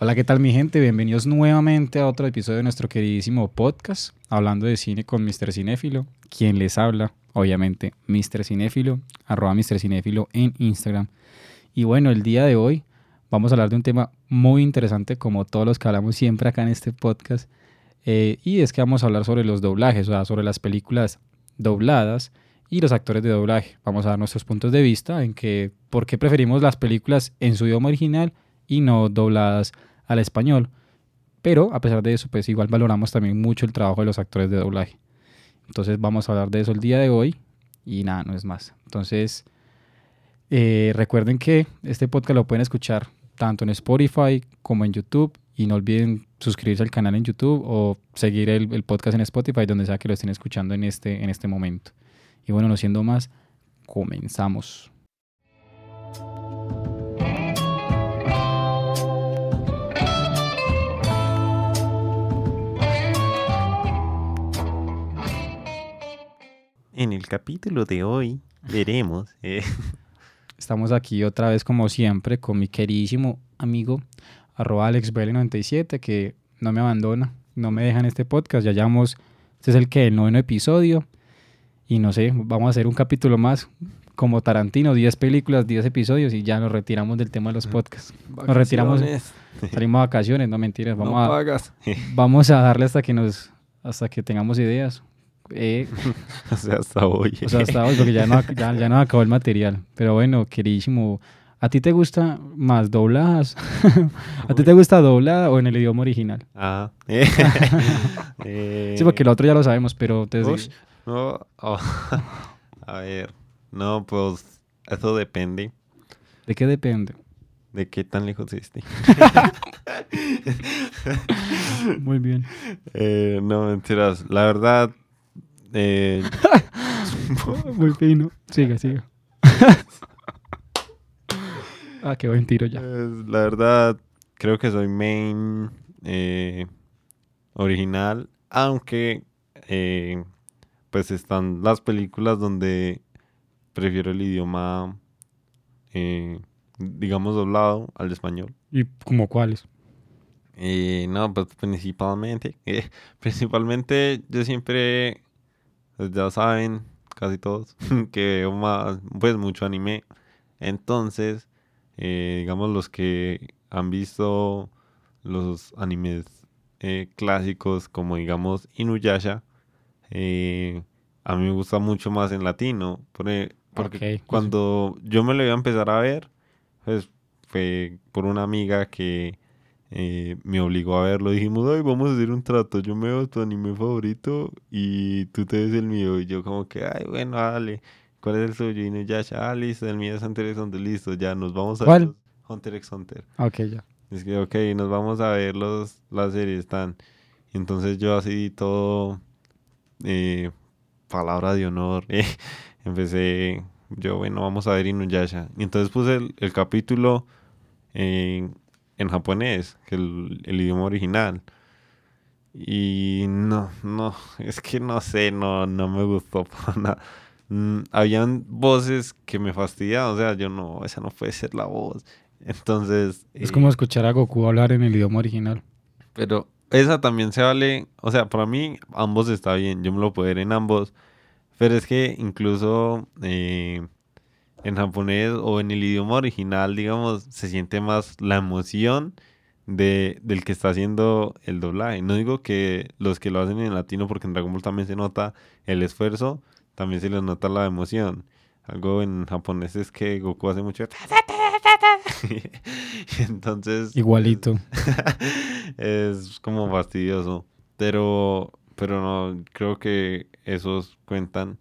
Hola, ¿qué tal mi gente? Bienvenidos nuevamente a otro episodio de nuestro queridísimo podcast, hablando de cine con Mr. Cinéfilo, quien les habla, obviamente, Mr. Cinéfilo, arroba Mr. Cinéfilo en Instagram. Y bueno, el día de hoy vamos a hablar de un tema muy interesante, como todos los que hablamos siempre acá en este podcast, eh, y es que vamos a hablar sobre los doblajes, o sea, sobre las películas dobladas y los actores de doblaje. Vamos a dar nuestros puntos de vista en que por qué preferimos las películas en su idioma original y no dobladas al español. Pero a pesar de eso, pues igual valoramos también mucho el trabajo de los actores de doblaje. Entonces vamos a hablar de eso el día de hoy y nada, no es más. Entonces eh, recuerden que este podcast lo pueden escuchar tanto en Spotify como en YouTube y no olviden suscribirse al canal en YouTube o seguir el, el, podcast en Spotify donde sea que lo estén escuchando en este, en este momento. Y bueno, no siendo más, comenzamos. En el capítulo de hoy veremos. Eh. Estamos aquí otra vez como siempre con mi queridísimo amigo arroba AlexBL97 que no me abandona, no me deja en este podcast. Ya llevamos, este es el que, el noveno episodio. Y no sé, vamos a hacer un capítulo más como Tarantino, 10 películas, 10 episodios y ya nos retiramos del tema de los podcasts. Nos retiramos, salimos a vacaciones, no mentiras, vamos no a pagas. vamos a darle hasta que nos hasta que tengamos ideas. Eh, o sea, hasta hoy. o sea, hasta hoy, porque ya no, ya, ya no acabó el material. Pero bueno, queridísimo, ¿a ti te gusta más dobladas? ¿A ti te gusta doblada o en el idioma original? Ah. eh, sí, porque el otro ya lo sabemos, pero te Ush, no, oh. A ver, no, pues eso depende. ¿De qué depende? ¿De qué tan lejos esté? Muy bien. Eh, no, mentiras. La verdad, eh... Muy fino. Siga, siga. ah, qué buen tiro ya. La verdad, creo que soy main eh, original, aunque eh, pues están las películas donde prefiero el idioma, digamos, doblado al español. ¿Y como cuáles? No, pues principalmente, principalmente yo siempre, ya saben, casi todos, que veo más, pues mucho anime. Entonces, eh, digamos, los que han visto los animes eh, clásicos como, digamos, Inuyasha, eh, a mí me gusta mucho más en latino, porque, porque cuando yo me lo iba a empezar a ver, pues fue por una amiga que eh, me obligó a verlo. Dijimos, ay, vamos a hacer un trato. Yo me veo tu anime favorito y tú te ves el mío. Y yo como que, ay, bueno, dale. ¿Cuál es el suyo? Y no, ya, ah, listo. El mío es Hunter x Hunter. Listo, ya, nos vamos a ¿Cuál? ver los Hunter x Hunter. Ok, ya. Es que, ok, nos vamos a ver los, las series. Y entonces yo así todo, eh, palabra de honor, eh, empecé, yo, bueno, vamos a ver Inuyasha. Y entonces puse el, el capítulo en, en japonés, que el, el idioma original. Y no, no, es que no sé, no, no me gustó para nada. Mm, habían voces que me fastidiaban, o sea, yo no, esa no puede ser la voz. Entonces... Es eh, como escuchar a Goku hablar en el idioma original. pero esa también se vale, o sea, para mí ambos está bien, yo me lo puedo ver en ambos, pero es que incluso eh, en japonés o en el idioma original, digamos, se siente más la emoción de, del que está haciendo el doblaje. No digo que los que lo hacen en latino, porque en Dragon Ball también se nota el esfuerzo, también se les nota la emoción. Algo en japonés es que Goku hace mucho... Entonces... Igualito. es como fastidioso. Pero, pero no, creo que esos cuentan.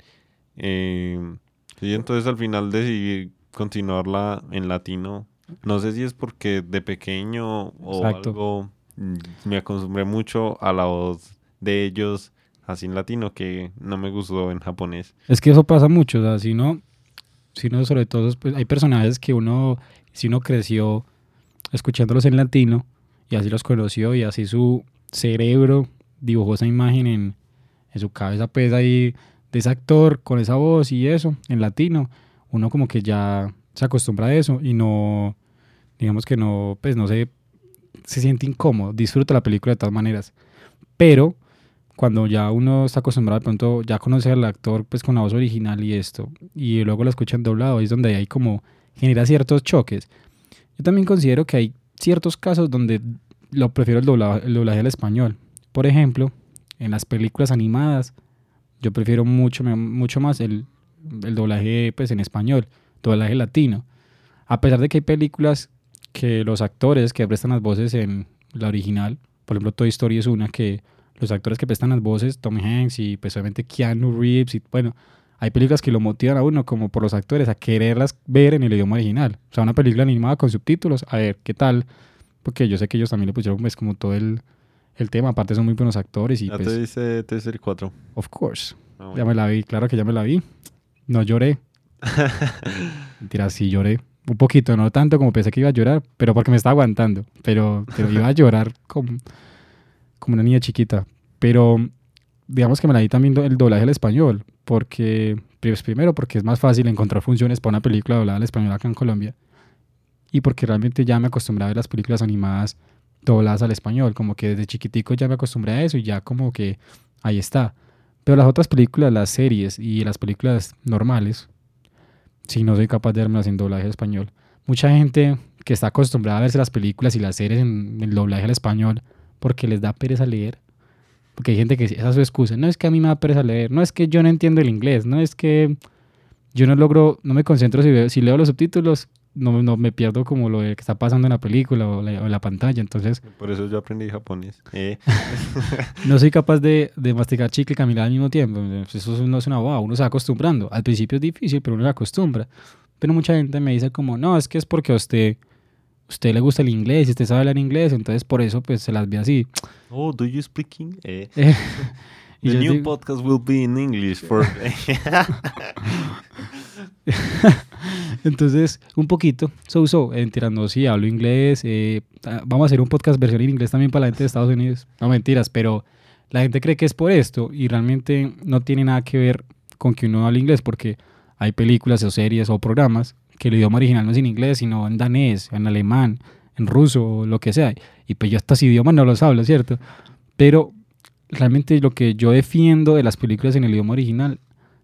Eh, y entonces al final decidí continuarla en latino. No sé si es porque de pequeño o Exacto. algo mm, me acostumbré mucho a la voz de ellos así en latino que no me gustó en japonés. Es que eso pasa mucho, o sea, si no, si no sobre todo, pues, hay personajes que uno, si uno creció escuchándolos en latino y así los conoció y así su cerebro dibujó esa imagen en, en su cabeza, pues ahí ese actor con esa voz y eso, en latino, uno como que ya se acostumbra a eso y no, digamos que no, pues no se, se siente incómodo, disfruta la película de todas maneras. Pero cuando ya uno está acostumbrado de pronto, ya conoce al actor pues con la voz original y esto, y luego lo escuchan doblado, es donde hay como, genera ciertos choques. Yo también considero que hay ciertos casos donde lo prefiero el doblaje, el doblaje al español. Por ejemplo, en las películas animadas, yo prefiero mucho, mucho más el, el doblaje pues, en español, doblaje latino. A pesar de que hay películas que los actores que prestan las voces en la original, por ejemplo Toy Story es una que los actores que prestan las voces, Tom Hanks y pues obviamente Keanu Reeves, y bueno, hay películas que lo motivan a uno como por los actores a quererlas ver en el idioma original. O sea, una película animada con subtítulos, a ver qué tal, porque yo sé que ellos también le pusieron pues como todo el, el tema, aparte son muy buenos actores y Ya pues, te dice Toy Story 4. of course, Ah, ya me la vi, claro que ya me la vi. No lloré. Mentira, sí lloré. Un poquito, no tanto como pensé que iba a llorar, pero porque me estaba aguantando. Pero, pero iba a llorar como, como una niña chiquita. Pero digamos que me la di también el doblaje al español, porque, pues, primero porque es más fácil encontrar funciones para una película doblada al español acá en Colombia. Y porque realmente ya me acostumbré a ver las películas animadas dobladas al español, como que desde chiquitico ya me acostumbré a eso y ya como que ahí está. Pero las otras películas, las series y las películas normales, sí no soy capaz de verlas en doblaje al español. Mucha gente que está acostumbrada a verse las películas y las series en el doblaje al español porque les da pereza leer. Porque hay gente que esa es su excusa. No es que a mí me da pereza leer. No es que yo no entiendo el inglés. No es que yo no logro, no me concentro si, veo- si leo los subtítulos. No, no me pierdo como lo que está pasando en la película o, la- o la pantalla. Entonces, Por eso yo aprendí japonés. Eh, no soy capaz de, de masticar chicle y caminar al mismo tiempo. Pues Eso no es una boba, uno se va acostumbrando. Al principio es difícil, pero uno se acostumbra. Pero mucha gente me dice como, no, es que es porque a usted, usted le gusta el inglés y usted sabe hablar inglés, entonces por eso pues se las ve así. oh, do you speak English? Eh. Y The new digo- podcast will be in English for... Entonces, un poquito, so so, entiendo, sí, hablo inglés, eh, vamos a hacer un podcast versión en inglés también para la gente de Estados Unidos. No mentiras, pero la gente cree que es por esto y realmente no tiene nada que ver con que uno hable inglés porque hay películas o series o programas que el idioma original no es en inglés, sino en danés, en alemán, en ruso o lo que sea. Y pues yo estos idiomas no los hablo, ¿cierto? Pero realmente lo que yo defiendo de las películas en el idioma original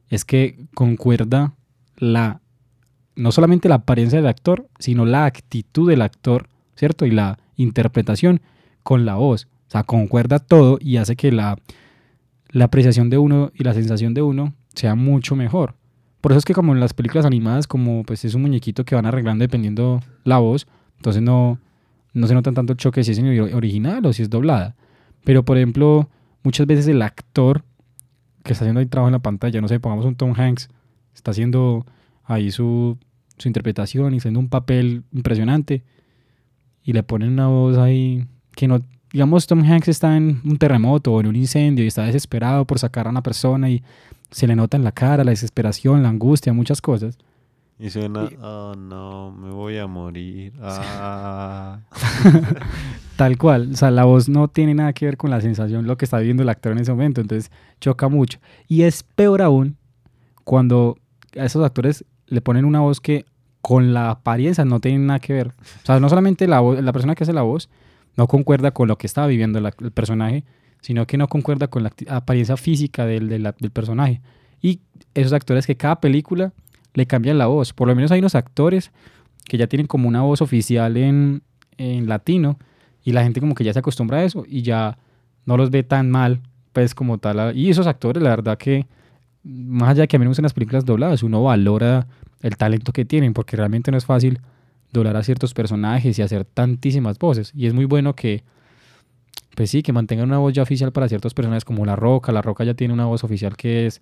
es que concuerda la no solamente la apariencia del actor, sino la actitud del actor, ¿cierto? Y la interpretación con la voz. O sea, concuerda todo y hace que la, la apreciación de uno y la sensación de uno sea mucho mejor. Por eso es que como en las películas animadas, como pues es un muñequito que van arreglando dependiendo la voz, entonces no, no se nota tanto el choque si es en original o si es doblada. Pero por ejemplo, muchas veces el actor que está haciendo ahí trabajo en la pantalla, no sé, pongamos un Tom Hanks, está haciendo ahí su, su interpretación y haciendo un papel impresionante y le ponen una voz ahí que no, digamos Tom Hanks está en un terremoto o en un incendio y está desesperado por sacar a una persona y se le nota en la cara la desesperación, la angustia, muchas cosas. Y suena, Y- oh no, me voy a morir. Ah. Tal cual, o sea, la voz no tiene nada que ver con la sensación, lo que está viviendo el actor en ese momento, entonces choca mucho. Y es peor aún cuando a esos actores le ponen una voz que con la apariencia no tiene nada que ver. O sea, no solamente la, voz- la persona que hace la voz no concuerda con lo que está viviendo el personaje, sino que no concuerda con la apariencia física del, de la- del personaje. Y esos actores que cada película le cambian la voz. Por lo menos hay unos actores que ya tienen como una voz oficial en, en latino y la gente como que ya se acostumbra a eso y ya no los ve tan mal, pues como tal. Y esos actores, la verdad que, más allá de que a mí me gustan las películas dobladas, uno valora el talento que tienen, porque realmente no es fácil doblar a ciertos personajes y hacer tantísimas voces. Y es muy bueno que, pues sí, que mantengan una voz ya oficial para ciertos personajes como La Roca. La Roca ya tiene una voz oficial que es,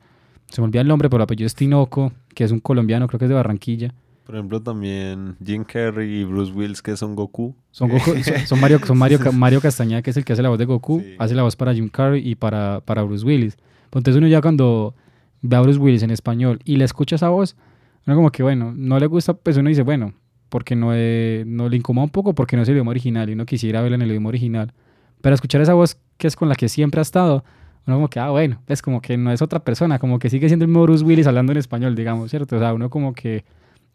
se me olvida el nombre, pero el apellido es Tinoco, que es un colombiano, creo que es de Barranquilla. Por ejemplo, también Jim Carrey y Bruce Willis, que son Goku. Son, Goku- son- son Mario, son Mario, Mario Castañeda, que es el que hace la voz de Goku, Sí. hace la voz para Jim Carrey y para, para Bruce Willis. Entonces uno ya cuando ve a Bruce Willis en español y le escucha esa voz, uno como que, bueno, no le gusta, pues uno dice, bueno, porque no, eh, no le incomoda un poco porque no es el idioma original y uno quisiera verla en el idioma original. Pero escuchar esa voz que es con la que siempre ha estado, uno como que, ah, bueno, es como que no es otra persona, como que sigue siendo el mismo Bruce Willis hablando en español, digamos, ¿cierto? O sea, uno como que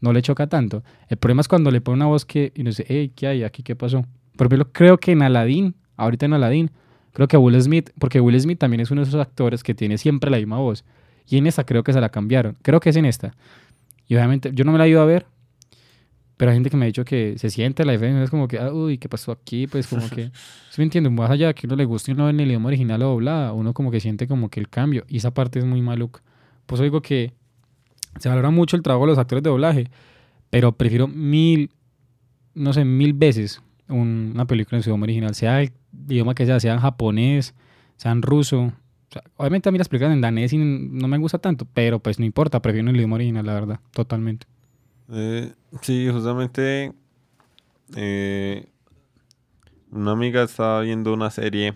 no le choca tanto. El problema es cuando le pone una voz que y uno dice, hey, ¿qué hay? ¿Aquí qué pasó? Por ejemplo, creo que en Aladdin, ahorita en Aladdin, creo que Will Smith, porque Will Smith también es uno de esos actores que tiene siempre la misma voz. Y en esta creo que se la cambiaron. Creo que es en esta. Y obviamente, yo no me la he ido a ver, pero hay gente que me ha dicho que se siente la diferencia. Es como que, ah, uy, ¿qué pasó aquí? Pues como que, ¿sí me entiendo? Más allá de que uno le guste y no en el idioma original o doblada, uno como que siente como que el cambio. Y esa parte es muy maluca. Pues digo que se valora mucho el trabajo de los actores de doblaje, pero prefiero mil, no sé, mil veces una película en su idioma original, sea el idioma que sea, sea en japonés, sea en ruso. obviamente a mí las películas en danés y no me gusta tanto, pero pues no importa, prefiero el idioma original, la verdad, totalmente. Eh, sí, justamente eh, una amiga estaba viendo una serie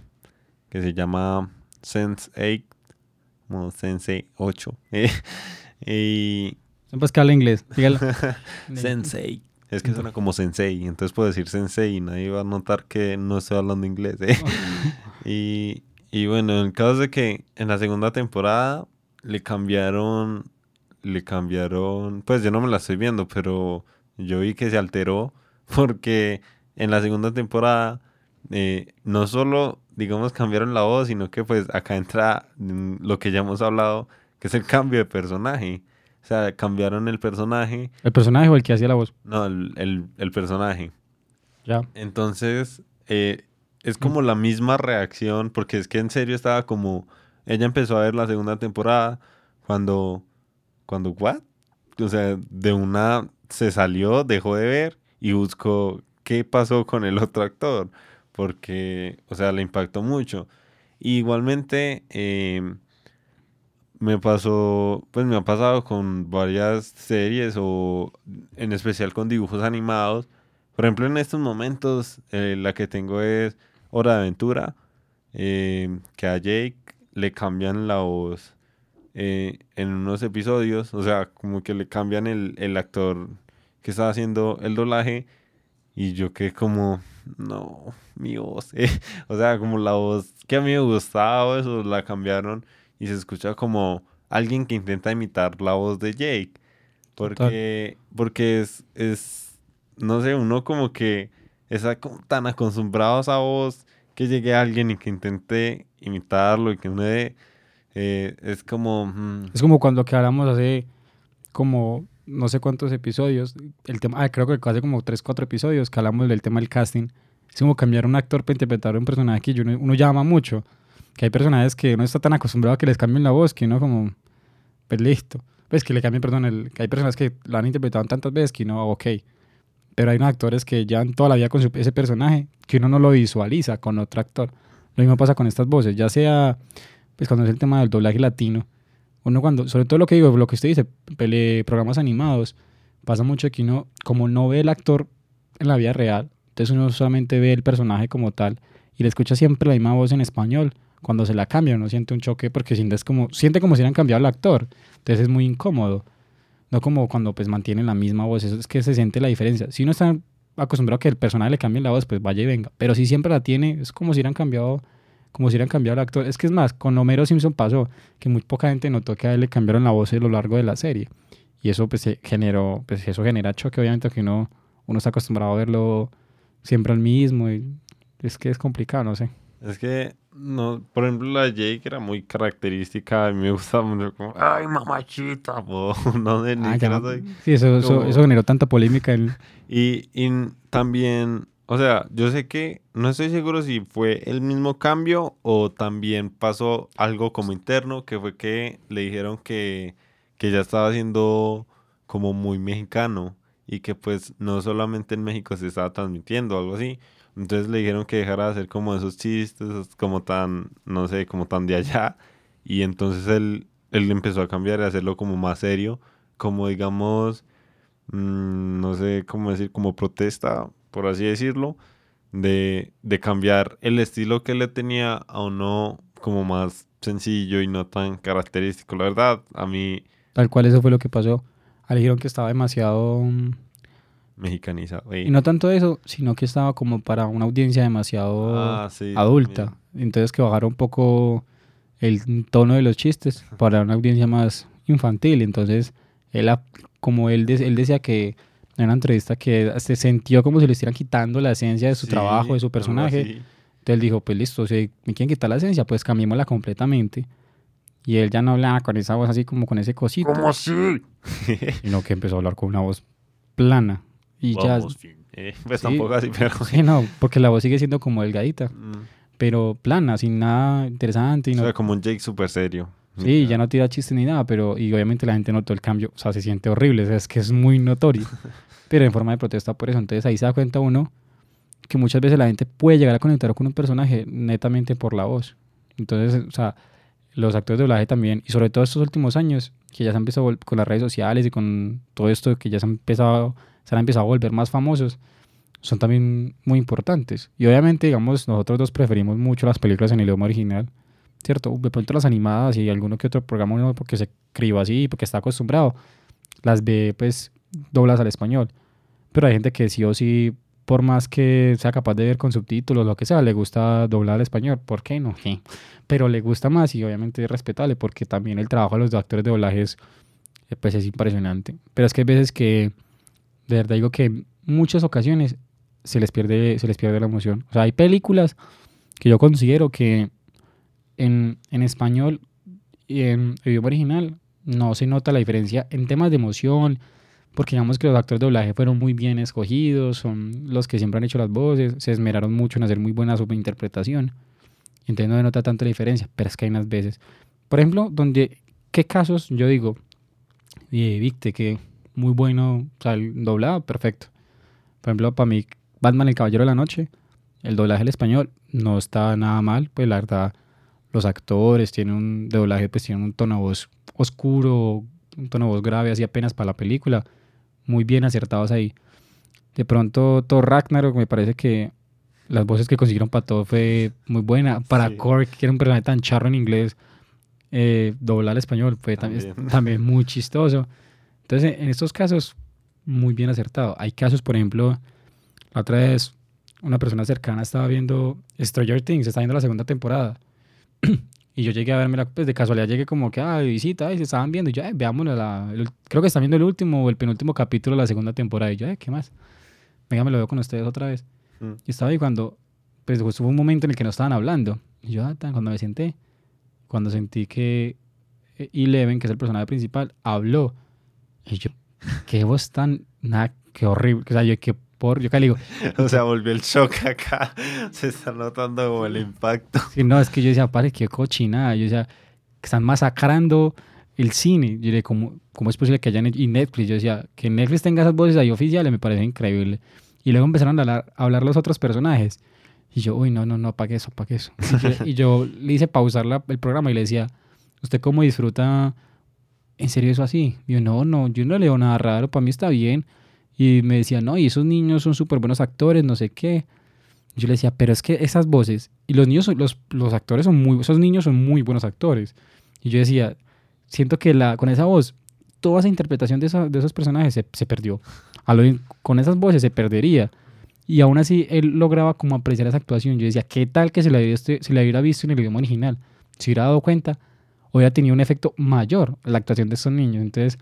que se llama Sense8, como Sense 8. y... Pues que habla inglés, Sensei. Es que suena como sensei, entonces puedo decir sensei y nadie va a notar que no estoy hablando inglés. ¿eh? y, y bueno, en el caso de que en la segunda temporada le cambiaron le cambiaron, pues yo no me la estoy viendo, pero yo vi que se alteró porque en la segunda temporada eh, no solo, digamos, cambiaron la voz, sino que pues acá entra lo que ya hemos hablado, que es el cambio de personaje. O sea, cambiaron el personaje. ¿El personaje o el que hacía la voz? No, el, el, personaje. Ya. Entonces, eh, es como la misma reacción, porque es que en serio estaba como, ella empezó a ver la segunda temporada cuando cuando, ¿what? O sea, de una se salió, dejó de ver y buscó qué pasó con el otro actor, porque, o sea, le impactó mucho. igualmente, em, me pasó, pues me ha pasado con varias series o en especial con dibujos animados. Por ejemplo, en estos momentos, eh, la que tengo es Hora de Aventura, em, que a Jake le cambian la voz eh, en unos episodios, o sea, como que le cambian el, el actor que estaba haciendo el doblaje y yo que como, no, mi voz, o sea, como la voz que a mí me gustaba, eso la cambiaron y se escucha como alguien que intenta imitar la voz de Jake, porque, porque es, es, no sé, uno como que está tan acostumbrado a esa voz que llegue a alguien y que intente imitarlo y que uno de eh, es como... Mm. Es como cuando que hablamos hace como no sé cuántos episodios, el tema, ah, creo que hace como 3, 4 episodios que hablamos del tema del casting. Es como cambiar un actor para interpretar un personaje que uno, uno llama mucho. Que hay personajes que uno está tan acostumbrado a que les cambien la voz que uno como, pues listo. Pues que le cambien, perdón, que hay personas que lo han interpretado tantas veces que no, ok. Pero hay unos actores que llevan toda la vida con ese personaje que uno no lo visualiza con otro actor. Lo mismo pasa con estas voces, ya sea pues cuando es el tema del doblaje latino, uno cuando, sobre todo lo que digo, lo que usted dice, programas animados, pasa mucho que uno, como no ve el actor en la vida real, entonces uno solamente ve el personaje como tal y le escucha siempre la misma voz en español. Cuando se la cambia, uno siente un choque porque siente como, siente como si hubieran cambiado el actor. Entonces es muy incómodo. No como cuando pues mantienen la misma voz, eso es que se siente la diferencia. Si uno está acostumbrado a que el personaje le cambie la voz, pues vaya y venga. Pero si siempre la tiene, es como si hubieran cambiado como si hubieran cambiado el actor. Es que es más, con Homero Simpson pasó que muy poca gente notó que a él le cambiaron la voz a lo largo de la serie. Y eso pues generó, pues eso genera choque, obviamente, que uno, uno está acostumbrado a verlo siempre al mismo. Y es que es complicado, no sé. Es que, no, por ejemplo, la Jake era muy característica. A mí me gustaba mucho como, ay, mamachita, no de ah, Sí, eso, eso, generó tanta polémica. Y, y también o sea, yo sé que no estoy seguro si fue el mismo cambio o también pasó algo como interno, que fue que le dijeron que, que ya estaba siendo como muy mexicano y que pues no solamente en México se estaba transmitiendo, algo así. Entonces le dijeron que dejara de hacer como esos chistes, como tan, no sé, como tan de allá. Y entonces él, él empezó a cambiar y a hacerlo como más serio, como digamos, mm, no sé cómo decir, como protesta por así decirlo, de, de cambiar el estilo que le tenía a uno como más sencillo y no tan característico. La verdad, a mí... Tal cual eso fue lo que pasó. Dijeron que estaba demasiado... Mexicanizado. Y no tanto eso, sino que estaba como para una audiencia demasiado ah, adulta. Entonces que bajaron un poco el tono de los chistes para una audiencia más infantil. Entonces, él, como él, él decía que en una entrevista que se sintió como si le estuvieran quitando la esencia de su Sí, trabajo, de su personaje. Entonces él dijo, pues listo, si me quieren quitar la esencia, pues cambiémosla completamente. Y él ya no hablaba con esa voz así como con ese cosito, ¿Cómo así? sino que empezó a hablar con una voz plana. Y Vamos, fin. Eh, pues Sí. tampoco así, pero... ya, sí, no, porque la voz sigue siendo como delgadita, Mm. pero plana, sin nada interesante. Y O no, sea, como un Jake súper serio. sí, ya no tira chistes ni nada, pero y obviamente la gente notó el cambio, o sea, se siente horrible, o sea, es que es muy notorio, pero en forma de protesta por eso. Entonces ahí se da cuenta uno que muchas veces la gente puede llegar a conectar con un personaje netamente por la voz. Entonces, o sea, los actores de doblaje también, y sobre todo estos últimos años, que ya se han empezado con las redes sociales y con todo esto que ya se han empezado, se han empezado a volver más famosos, son también muy importantes. Y obviamente, digamos, nosotros dos preferimos mucho las películas en idioma original, ¿cierto? De pronto las animadas y alguno que otro programa uno porque se crió así, porque está acostumbrado, las ve pues doblas al español. Pero hay gente que sí o sí, por más que sea capaz de ver con subtítulos, lo que sea, le gusta doblar al español. ¿Por qué no? Je. Pero le gusta más y obviamente es respetable porque también el trabajo de los actores de doblaje es, eh, pues es impresionante. Pero es que hay veces que, de verdad digo que muchas ocasiones se les pierde, se les pierde la emoción. O sea, hay películas que yo considero que en, en español y en idioma original no se nota la diferencia en temas de emoción, porque digamos que los actores de doblaje fueron muy bien escogidos, son los que siempre han hecho las voces, se esmeraron mucho en hacer muy buena subinterpretación. Entonces no se nota tanto la diferencia, pero es que hay unas veces. Por ejemplo, donde, ¿qué casos yo digo? Y viste que muy bueno, o sea, el doblado, perfecto. Por ejemplo, para mí, Batman, el Caballero de la Noche, el doblaje al español no está nada mal, pues la verdad, los actores tienen un de doblaje, pues tienen un tono de voz oscuro, un tono de voz grave, así apenas para la película, muy bien acertados ahí. De pronto, Thor Ragnarok, me parece que las voces que consiguieron para todo fue muy buena. Para Sí. Korg, que era un personaje tan charro en inglés, eh, doblar al español fue también, También. también muy chistoso. Entonces, en estos casos, muy bien acertado. Hay casos, por ejemplo, la otra vez una persona cercana estaba viendo Stranger Things, está viendo la segunda temporada. y yo llegué a verme, pues de casualidad llegué como que, ah, visita, y se estaban viendo. Y yo, eh, veámoslo, la, el- creo que están viendo el último o el penúltimo capítulo de la segunda temporada. Y yo, eh, ¿qué más? Venga, me lo veo con ustedes otra vez. Mm. Y estaba ahí cuando, pues hubo un momento en el que no estaban hablando. Y yo, ah, cuando me senté, cuando sentí que eh, Eleven, que es el personaje principal, habló. Y yo, qué voz tan, nada, qué horrible. O sea, yo, qué por, yo que le digo, O sea, volvió el shock acá. Se está notando como el impacto. sí, no, es que yo decía, pare, qué cochinada. Yo decía, que están masacrando el cine. Yo decía, ¿cómo, ¿cómo es posible que hayan hecho? Y Netflix, yo decía, que Netflix tenga esas voces ahí oficiales me parece increíble. Y luego empezaron a hablar, a hablar los otros personajes. Y yo, uy, no, no, no, apague eso, apague eso. Y yo, y yo le hice pausar la- el programa y le decía, ¿usted cómo disfruta en serio eso así? Y yo, no, no, yo no leo nada raro, para mí está bien. Y me decía, no, y esos niños son súper buenos actores, no sé qué. Yo le decía, pero es que esas voces, y los niños, son- los, los actores son muy, esos niños son muy buenos actores. Y yo decía, siento que la, con esa voz, toda esa interpretación de, esa- de esos personajes se, se perdió. A lo- con esas voces se perdería. Y aún así él lograba como apreciar esa actuación. Yo decía, ¿qué tal que se la, hubiera, se la hubiera visto en el idioma original? Se hubiera dado cuenta, hubiera tenido un efecto mayor la actuación de estos niños. Entonces,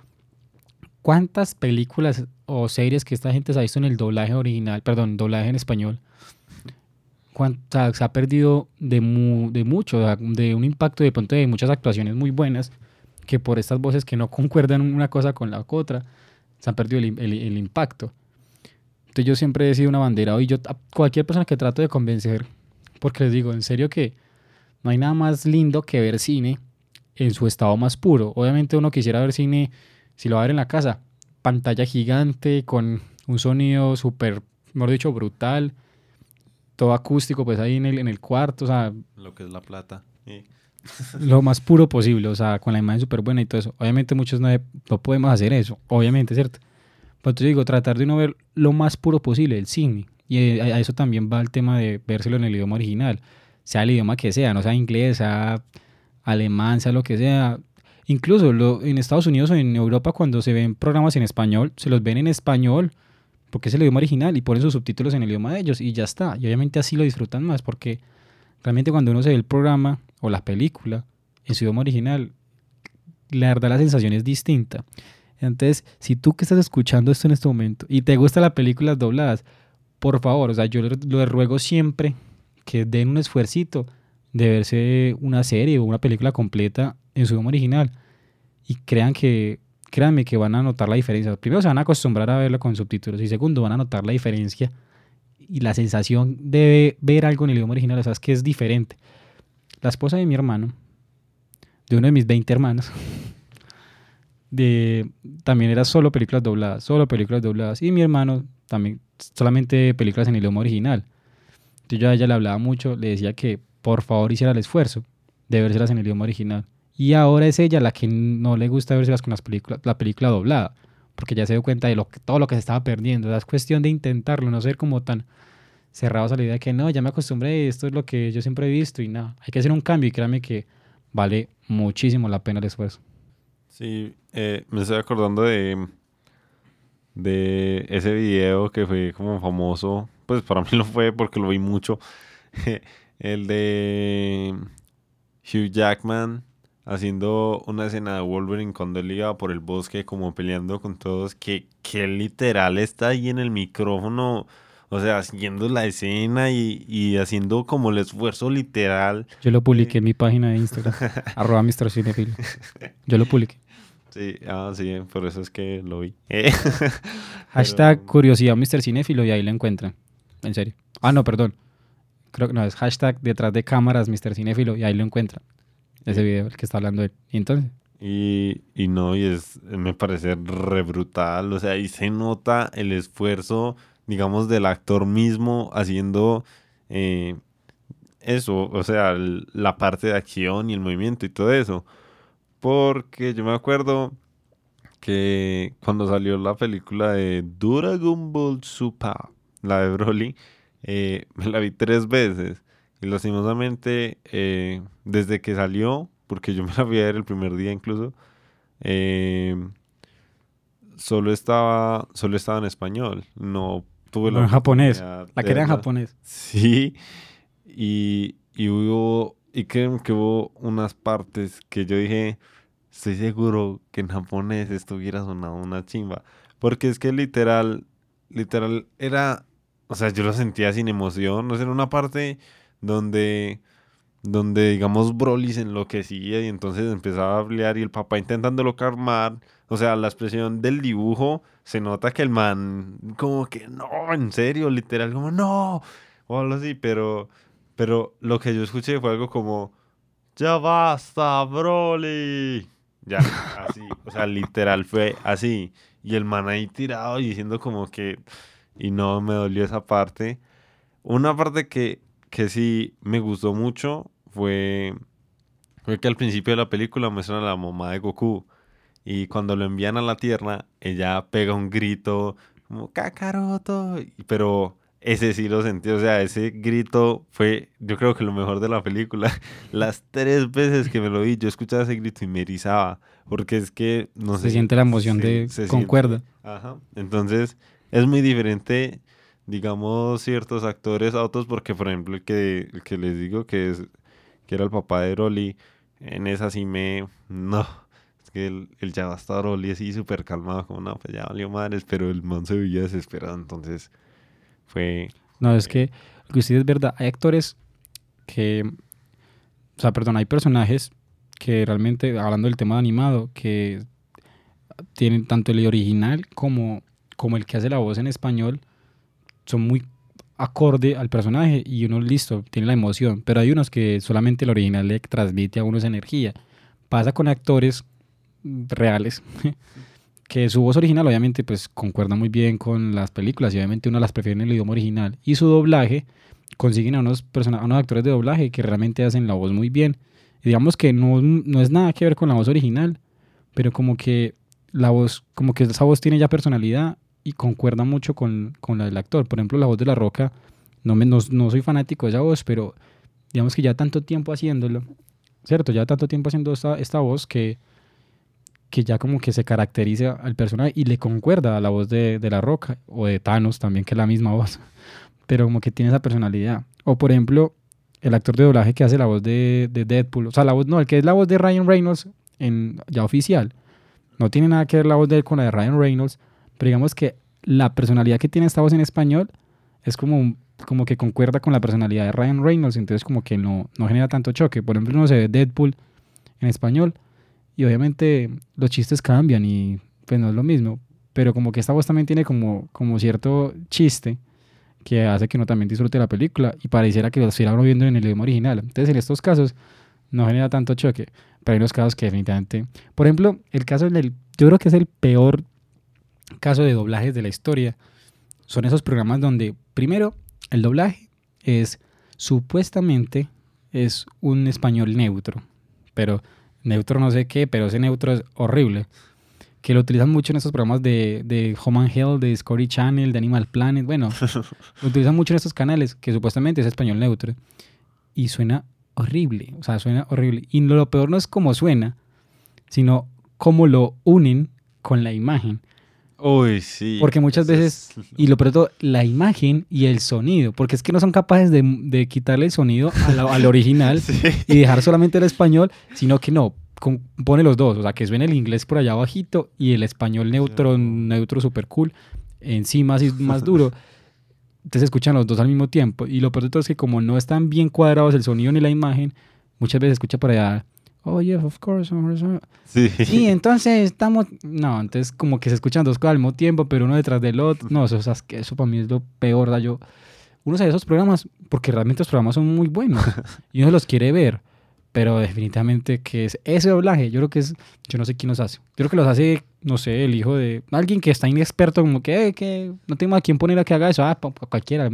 ¿cuántas películas o series que esta gente se ha visto en el doblaje original, perdón, doblaje en español? cuán- o sea, se ha perdido de, mu- de mucho, de un impacto de pronto de muchas actuaciones muy buenas, que por estas voces que no concuerdan una cosa con la otra, se han perdido el, im- el- el impacto. Entonces yo siempre he sido una bandera, y yo a cualquier persona que trato de convencer, porque les digo, en serio que no hay nada más lindo que ver cine en su estado más puro. Obviamente uno quisiera ver cine, si lo va a ver en la casa, pantalla gigante, con un sonido súper, mejor dicho, brutal, todo acústico, pues ahí en el, en el cuarto, o sea, Lo que es la plata. Lo más puro posible, o sea, con la imagen súper buena y todo eso. Obviamente muchos no, no podemos hacer eso, obviamente, ¿cierto? Pero te digo, tratar de no ver lo más puro posible el cine. Y eh, a a eso también va el tema de vérselo en el idioma original, sea el idioma que sea, no sea inglés, sea alemán, sea lo que sea. Incluso en Estados Unidos o en Europa cuando se ven programas en español, se los ven en español porque es el idioma original y ponen sus subtítulos en el idioma de ellos y ya está. Y obviamente así lo disfrutan más porque realmente cuando uno se ve el programa o la película en su idioma original, la verdad la sensación es distinta. Entonces, si tú que estás escuchando esto en este momento y te gustan las películas dobladas, por favor, o sea, yo le ruego siempre que den un esfuercito de verse una serie o una película completa en su idioma original y crean que, créanme que van a notar la diferencia. Primero se van a acostumbrar a verlo con subtítulos y segundo van a notar la diferencia y la sensación de ver algo en el idioma original, o sea, es que es diferente. La esposa de mi hermano, de uno de mis 20 hermanos, de, también era solo películas dobladas, solo películas dobladas. Y mi hermano también solamente películas en el idioma original. Entonces yo a ella le hablaba mucho, le decía que por favor hiciera el esfuerzo de verselas en el idioma original. Y ahora es ella la que no le gusta verselas con las películas, la película doblada, porque ya se dio cuenta de lo todo lo que se estaba perdiendo. Es cuestión de intentarlo, no ser como tan cerrados a la idea de que no, ya me acostumbré, esto es lo que yo siempre he visto y nada, hay que hacer un cambio y créanme que vale muchísimo la pena el esfuerzo. Sí, eh, me estoy acordando de, de ese video que fue como famoso, pues para mí lo fue porque lo vi mucho, el de Hugh Jackman haciendo una escena de Wolverine cuando él iba por el bosque como peleando con todos, que, que literal está ahí en el micrófono o sea, haciendo la escena y, haciendo como el esfuerzo literal. Yo lo publiqué en mi página de Instagram, arroba Mr. Cinefilo. Yo lo publiqué. Sí, ah, sí, por eso es que lo vi. hashtag curiosidad Mr. Cinefilo y ahí lo encuentran. En serio. Ah, no, perdón. Creo que no, es hashtag detrás de cámaras Mr. Cinefilo y ahí lo encuentran. Ese video, el que está hablando él. ¿Y entonces? Y, y no, y es, me parece re brutal. O sea, ahí se nota el esfuerzo digamos, del actor mismo haciendo eh, eso, o sea, la parte de acción y el movimiento y todo eso. Porque yo me acuerdo que cuando salió la película de Dragon Ball Super, la de Broly, eh, me la vi tres veces. Y lastimosamente, eh, desde que salió, porque yo me la vi a ver el primer día incluso, solo estaba, solo estaba en español. No tuve la en japonés. La quería en japonés. Sí. Y, y hubo. Y creo que hubo unas partes que yo dije. Estoy seguro que en japonés estuviera sonando una chimba. Porque es que literal. Literal era. O sea, yo lo sentía sin emoción. No sé, en una parte donde. Donde, digamos, Broly se enloquecía y entonces empezaba a hablar y el papá intentándolo calmar. O sea, la expresión del dibujo se nota que el man, como que no, en serio, literal, como no, o algo así, pero, pero lo que yo escuché fue algo como, ya basta, Broly. Ya, así, o sea, literal fue así. Y el man ahí tirado diciendo como que, y no me dolió esa parte. Una parte que, que sí me gustó mucho fue, fue que al principio de la película muestran a la mamá de Goku y cuando lo envían a la Tierra, ella pega un grito como Kakaroto. Pero ese sí lo sentí. O sea, ese grito fue, yo creo que lo mejor de la película. Las tres veces que me lo vi, yo escuchaba ese grito y me erizaba. Porque es que, no se siente la emoción de concuerda. Ajá. Entonces, es muy diferente, digamos, ciertos actores a otros. Porque, por ejemplo, el que, el que les digo que, es, que era el papá de Rolly, en esa sí me. No que el, el ya va a estar Oli así súper calmado, como no, pues ya valió madres, pero el man se veía desesperado, entonces fue... No, es que lo que usted es verdad, hay actores que, o sea, perdón, hay personajes que realmente, hablando del tema animado, que tienen tanto el original como, como el que hace la voz en español, son muy acorde al personaje y uno listo, tiene la emoción, pero hay unos que solamente el original le transmite a uno esa energía. Pasa con actores reales, que su voz original obviamente pues concuerda muy bien con las películas y obviamente uno las prefiere en el idioma original y su doblaje consiguen a unos, a unos actores de doblaje que realmente hacen la voz muy bien. Y digamos que no, no es nada que ver con la voz original, pero como que la voz, como que esa voz tiene ya personalidad y concuerda mucho con, con la del actor. Por ejemplo, la voz de La Roca, no, me, no, no soy fanático de esa voz, pero digamos que ya tanto tiempo haciéndolo, ¿cierto? Ya tanto tiempo haciendo esta, esta voz que que ya como que se caracteriza al personaje y le concuerda a la voz de, de La Roca o de Thanos también, que es la misma voz, pero como que tiene esa personalidad. O por ejemplo, el actor de doblaje que hace la voz de, de Deadpool, o sea, la voz, no, el que es la voz de Ryan Reynolds en ya oficial, No tiene nada que ver la voz de él con la de Ryan Reynolds, pero digamos que la personalidad que tiene esta voz en español es como, como que concuerda con la personalidad de Ryan Reynolds, entonces como que no, no genera tanto choque. Por ejemplo, uno se ve Deadpool en español y obviamente los chistes cambian y pues no es lo mismo, pero como que esta voz también tiene como, como cierto chiste que hace que uno también disfrute la película y pareciera que lo estuviera viendo en el idioma original. Entonces en estos casos no genera tanto choque, pero hay unos casos que definitivamente... Por ejemplo, el caso del... Yo creo que es el peor caso de doblajes de la historia. Son esos programas donde, primero, el doblaje es supuestamente es un español neutro, pero neutro no sé qué, pero ese neutro es horrible. Que lo utilizan mucho en esos programas de, de Home and Health, de Discovery Channel, de Animal Planet. Bueno, lo utilizan mucho en estos canales, que supuestamente es español neutro. Y suena horrible, o sea, suena horrible. Y lo, lo peor no es cómo suena, sino cómo lo unen con la imagen. Uy, sí. Porque muchas veces, es- y lo todo, la imagen y el sonido, porque es que no son capaces de, de quitarle el sonido al original Sí. y dejar solamente el español, sino que no, pone los dos, o sea, que suene el inglés por allá bajito y el español neutro, neutro super cool, encima así más duro. Entonces escuchan los dos al mismo tiempo. Y lo peor de todo es que como no están bien cuadrados el sonido ni la imagen, muchas veces escucha por allá, oh yeah, of course. of course". Sí. Entonces estamos... No, entonces como que se escuchan dos cosas al mismo tiempo, pero uno detrás del otro. No, eso, eso, eso para mí es lo peor. ¿verdad? Yo, uno sabe esos programas porque realmente los programas son muy buenos y uno los quiere ver, pero definitivamente que es ese doblaje, yo creo que es, yo no sé quién los hace. Yo creo que los hace, no sé, el hijo de alguien que está inexperto, como que, "Eh, que no tengo a quién poner a que haga eso, ah, cualquiera.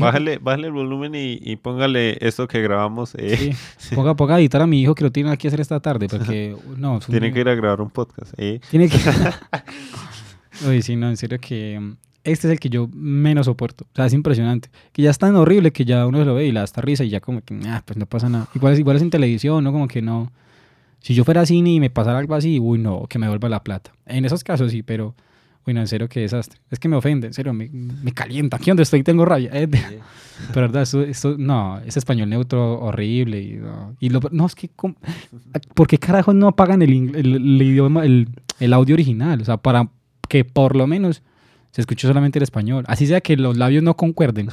Bájale, bájale el volumen y, y póngale esto que grabamos. eh. Sí, ponga, ponga a editar a mi hijo que lo tiene que hacer esta tarde, porque no, un- Tiene que ir a grabar un podcast. eh. Tiene que. Uy, sí, no, en serio que este es el que yo menos soporto. O sea, es impresionante. Que ya es tan horrible que ya uno se lo ve y le da hasta risa y ya como que, ah, pues no pasa nada. Igual es, igual es en televisión, ¿no? Como que no. Si yo fuera a cine y me pasara algo así, uy, no, que me vuelva la plata. En esos casos sí, pero, uy, no, en serio, qué desastre. Es que me ofende, en serio, me, me calienta. Aquí donde estoy tengo rabia. eh, de- pero verdad, esto, esto- no, es español neutro horrible. Y, no, y lo, no, es que, ¿cómo- ¿por qué carajos no apagan el, el- el idioma, el, el audio original? O sea, para que por lo menos se escuche solamente el español. Así sea que los labios no concuerden.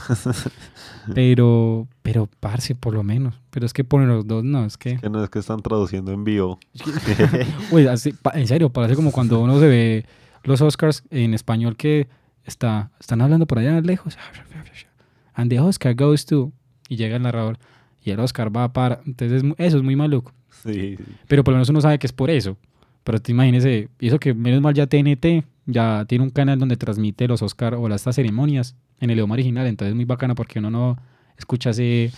pero, pero, parce, por lo menos. Pero es que ponen los dos, no, es que... Que no es que están traduciendo en vivo. Uy, así, pa- en serio, parece como cuando uno se ve los Oscars en español que está, están hablando por allá lejos. And the Oscar goes to... Y llega el narrador. Y el Oscar va para... Entonces, eso es muy maluco. Sí. Pero por lo menos uno sabe que es por eso. Pero te imagínese, eso que menos mal ya TNT ya tiene un canal donde transmite los Oscar o las estas ceremonias en el idioma original. Entonces es muy bacano porque uno no escucha ese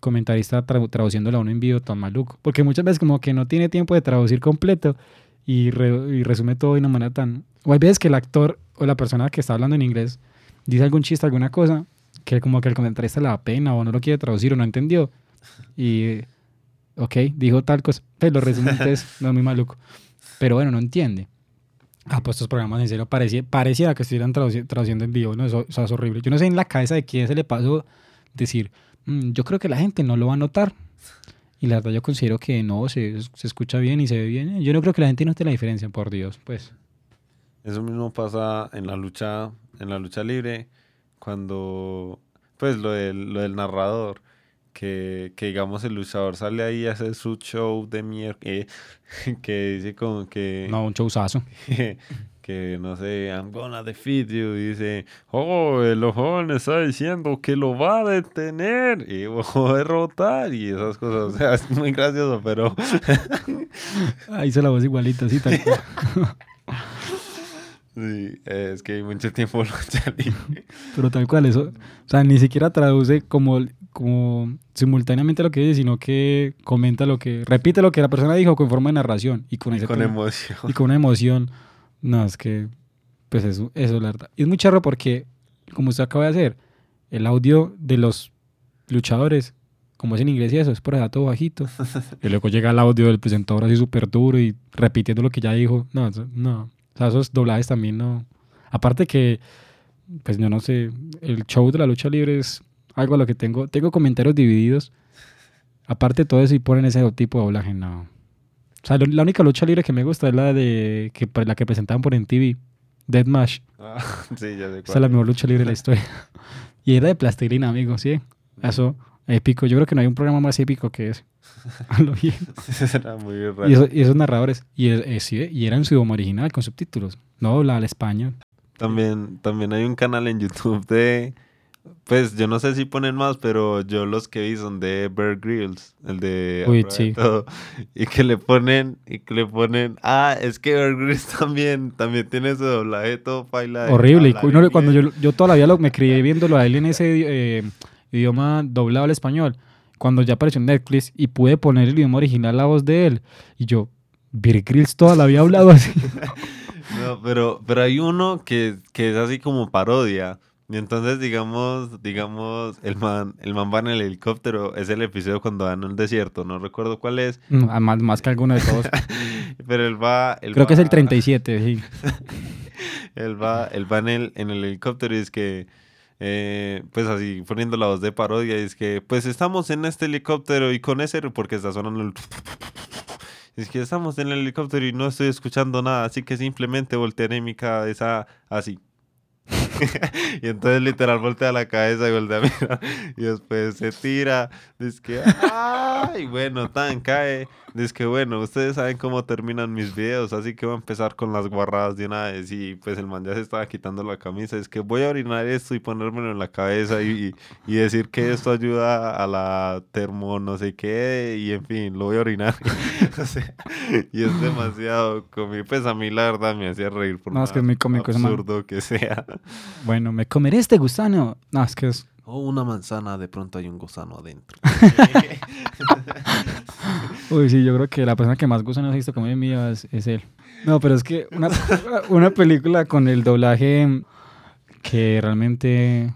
comentarista tra- a uno en vivo tan maluco. Porque muchas veces como que no tiene tiempo de traducir completo y, re- y resume todo de una manera tan... O hay veces que el actor o la persona que está hablando en inglés dice algún chiste, alguna cosa, que como que el comentarista le da pena o no lo quiere traducir o no entendió. Y, ok, dijo tal cosa, pero lo resume entonces, no es muy maluco. Pero bueno, no entiende. Ah, pues estos programas en serio parecía, pareciera que estuvieran traduci- traduciendo en vivo, ¿no? Eso, eso es horrible. Yo no sé en la cabeza de quién se le pasó decir, "Mm, yo creo que la gente no lo va a notar. Y la verdad yo considero que no, se, se escucha bien y se ve bien. Yo no creo que la gente note la diferencia, por Dios, pues. Eso mismo pasa en la lucha, en la lucha libre, cuando, pues lo del, lo del narrador, que, que digamos el luchador sale ahí y hace su show de mierda, que dice como que, No, un showzazo. que no sé, I'm gonna defeat you, dice, oh, el joven está diciendo que lo va a detener y va a derrotar y esas cosas, o sea, es muy gracioso, pero Ahí hizo la voz igualita, sí, tal cual. Sí, es que mucho tiempo lucha libre. Pero tal cual, eso. O sea, ni siquiera traduce como, como simultáneamente lo que dice, sino que comenta lo que. Repite lo que la persona dijo con forma de narración y con, ese con tono- emoción. y con una emoción. No, es que. Pues eso, eso, la verdad. Y es muy charro porque, como usted acaba de hacer, el audio de los luchadores, como es en inglés y eso, es por allá todo bajito. y luego llega el audio del presentador así súper duro y repitiendo lo que ya dijo. No, no. O sea, esos doblajes también no. Aparte que, pues yo no sé, el show de la lucha libre es algo a lo que tengo. Tengo comentarios divididos. Aparte de todo eso y ponen ese tipo de doblaje, no. O sea, la única lucha libre que me gusta es la de que la que presentaban por MTV, Deathmatch. Ah, sí, ya sé Esa cuál es la mejor lucha libre de la historia. y era de plastilina, amigo, sí. Eso, épico. Yo creo que no hay un programa más épico que ese. A lo bien. Era muy raro. Y, eso- y esos narradores. Y, sí, y era en su idioma original, con subtítulos. No la al español. También, también hay un canal en YouTube de... Pues yo no sé si ponen más, pero yo los que vi son de Bear Grylls, el de... Uy, sí. Todo, y que le ponen, y que le ponen... Ah, es que Bear Grylls también, también tiene su doblaje todo paila. de Horrible. Y no, cuando yo, yo toda la vida lo, me crié viéndolo a él en ese eh, idioma doblado al español. Cuando ya apareció en Netflix y pude poner el idioma original, la voz de él. Y yo, Bear Grylls toda la vida hablado así. No, pero, pero hay uno que, que es así como parodia. Y entonces, digamos, digamos, el man, el man va en el helicóptero, es el episodio cuando van al desierto, no recuerdo cuál es, ah, más, más que alguno de todos. pero él va... él Creo que es el va- 37, sí. Él va, él va en el, en el helicóptero y es que, eh, pues así, poniendo la voz de parodia, es que, pues estamos en este helicóptero y con ese, porque está sonando el... Es que estamos en el helicóptero y no estoy escuchando nada, así que simplemente voltearé mi cabeza así. y entonces literal voltea la cabeza y voltea a mirar y después se tira, dice que, ay, bueno, tan cae, dice que, bueno, ustedes saben cómo terminan mis videos, así que voy a empezar con las guarradas de una vez y pues el man ya se estaba quitando la camisa, es que voy a orinar esto y ponérmelo en la cabeza y, y decir que esto ayuda a la termo no sé qué y en fin, lo voy a orinar. O sea, y es demasiado cómico, pues a mí la verdad me hacía reír por No, es que es más muy cómico man. absurdo que sea. Bueno, me comeré este gusano. No, es que es. O una manzana, de pronto hay un gusano adentro. Uy, sí, yo creo que la persona que más gusanos ha visto en mi vida es, es él. No, pero es que una, una película con el doblaje que realmente.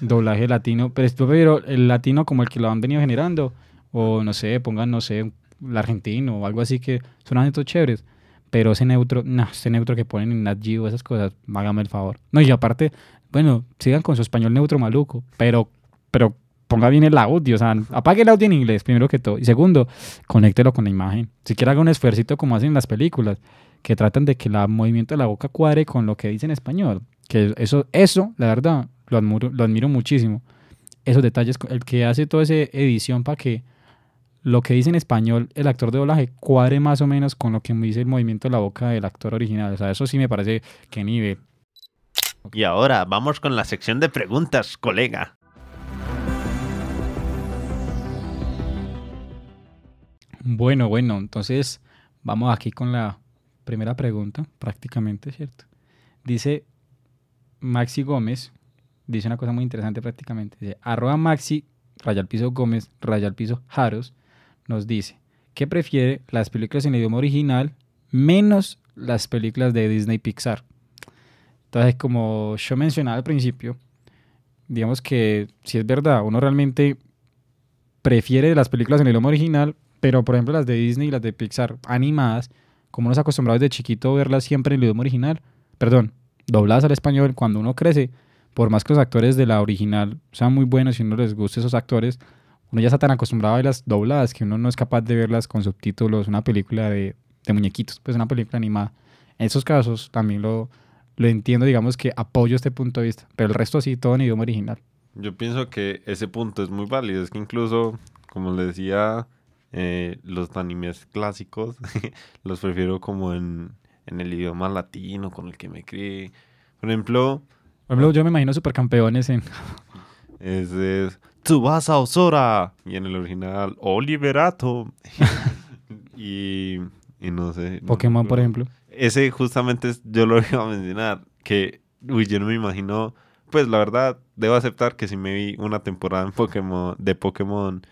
Doblaje latino. Pero prefiero el latino como el que lo han venido generando. O no sé, pongan, no sé, el argentino o algo así que son acentos chéveres. Pero ese neutro, no, ese neutro que ponen en Nat Geo, esas cosas, hágame el favor. No, y aparte, bueno, sigan con su español neutro maluco, pero, pero ponga bien el audio, o sea, apague el audio en inglés, primero que todo. Y segundo, conéctelo con la imagen. Si quiere haga un esfuercito como hacen en las películas, que tratan de que el movimiento de la boca cuadre con lo que dice en español. Que eso, eso, la verdad, lo admiro, lo admiro muchísimo. Esos detalles, el que hace toda esa edición para que lo que dice en español el actor de doblaje cuadre más o menos con lo que dice el movimiento de la boca del actor original. O sea, eso sí me parece que nivel. Y ahora vamos con la sección de preguntas, colega. Bueno, bueno, entonces vamos aquí con la primera pregunta, prácticamente, ¿cierto? Dice Maxi Gómez, dice una cosa muy interesante prácticamente. Dice, arroba Maxi, raya al piso Gómez, raya al piso Jaros, nos dice que prefiere las películas en idioma original menos las películas de Disney Pixar. Entonces, como yo mencionaba al principio, digamos que si es verdad, uno realmente prefiere las películas en el idioma original, pero por ejemplo las de Disney y las de Pixar animadas, como uno se acostumbrado desde chiquito a verlas siempre en el idioma original, perdón, dobladas al español, cuando uno crece, por más que los actores de la original sean muy buenos y uno les guste esos actores, uno ya está tan acostumbrado a verlas dobladas que uno no es capaz de verlas con subtítulos, una película de, de muñequitos, pues una película animada. En esos casos también lo, lo entiendo, digamos que apoyo este punto de vista, pero el resto sí, todo en idioma original. Yo pienso que ese punto es muy válido. Es que incluso, como les decía, eh, los animes clásicos los prefiero como en, en el idioma latino con el que me crié. Por ejemplo, Por ejemplo, yo me imagino supercampeones en... ese es Tsubasa Osora. Y en el original, Oliverato. y, y no sé. no Pokémon, por ejemplo. Ese justamente es- yo lo iba a mencionar. Que, uy, yo no me imagino. Pues la verdad, debo aceptar que si me vi una temporada en Pokémon, de Pokémon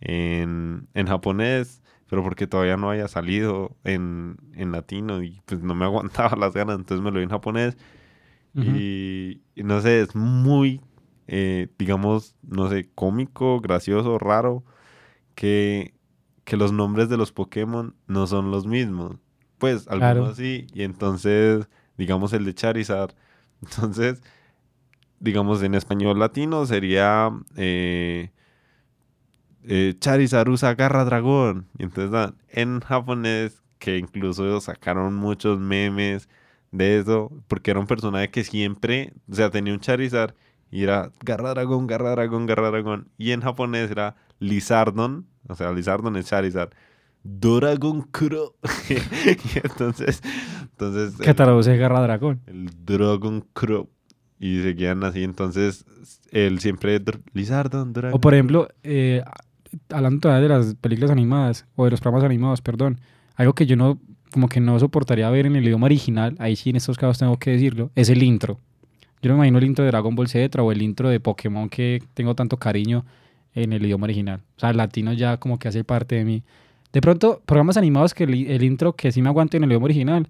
en, en japonés, pero porque todavía no había salido en, en latino y pues no me aguantaba las ganas, entonces me lo vi en japonés. Y no sé, es muy, eh, digamos, no sé, cómico, gracioso, raro, que, que los nombres de los Pokémon no son los mismos. Pues algunos Claro. sí, y entonces, digamos, el de Charizard. Entonces, digamos, en español latino sería eh, eh, Charizard usa garra dragón. Y entonces, ah, en japonés, que incluso sacaron muchos memes de eso, porque era un personaje que siempre, o sea, tenía un Charizard y era Garra Dragón, Garra Dragón, Garra Dragón. Y en japonés era Lizardon, o sea, Lizardon es Charizard. Dragon Kuro. y entonces, entonces. ¿Qué traduce Garra Dragón? El Dragon Kuro. Y seguían así, entonces él siempre Lizardon, Dragon O por ejemplo, eh, hablando todavía de las películas animadas, o de los programas animados, perdón, algo que yo no, como que no soportaría ver en el idioma original, ahí sí en estos casos tengo que decirlo, es el intro. Yo me imagino el intro de Dragon Ball Z o el intro de Pokémon que tengo tanto cariño en el idioma original. O sea, el latino ya como que hace parte de mí. De pronto, programas animados que el, intro que sí me aguanto en el idioma original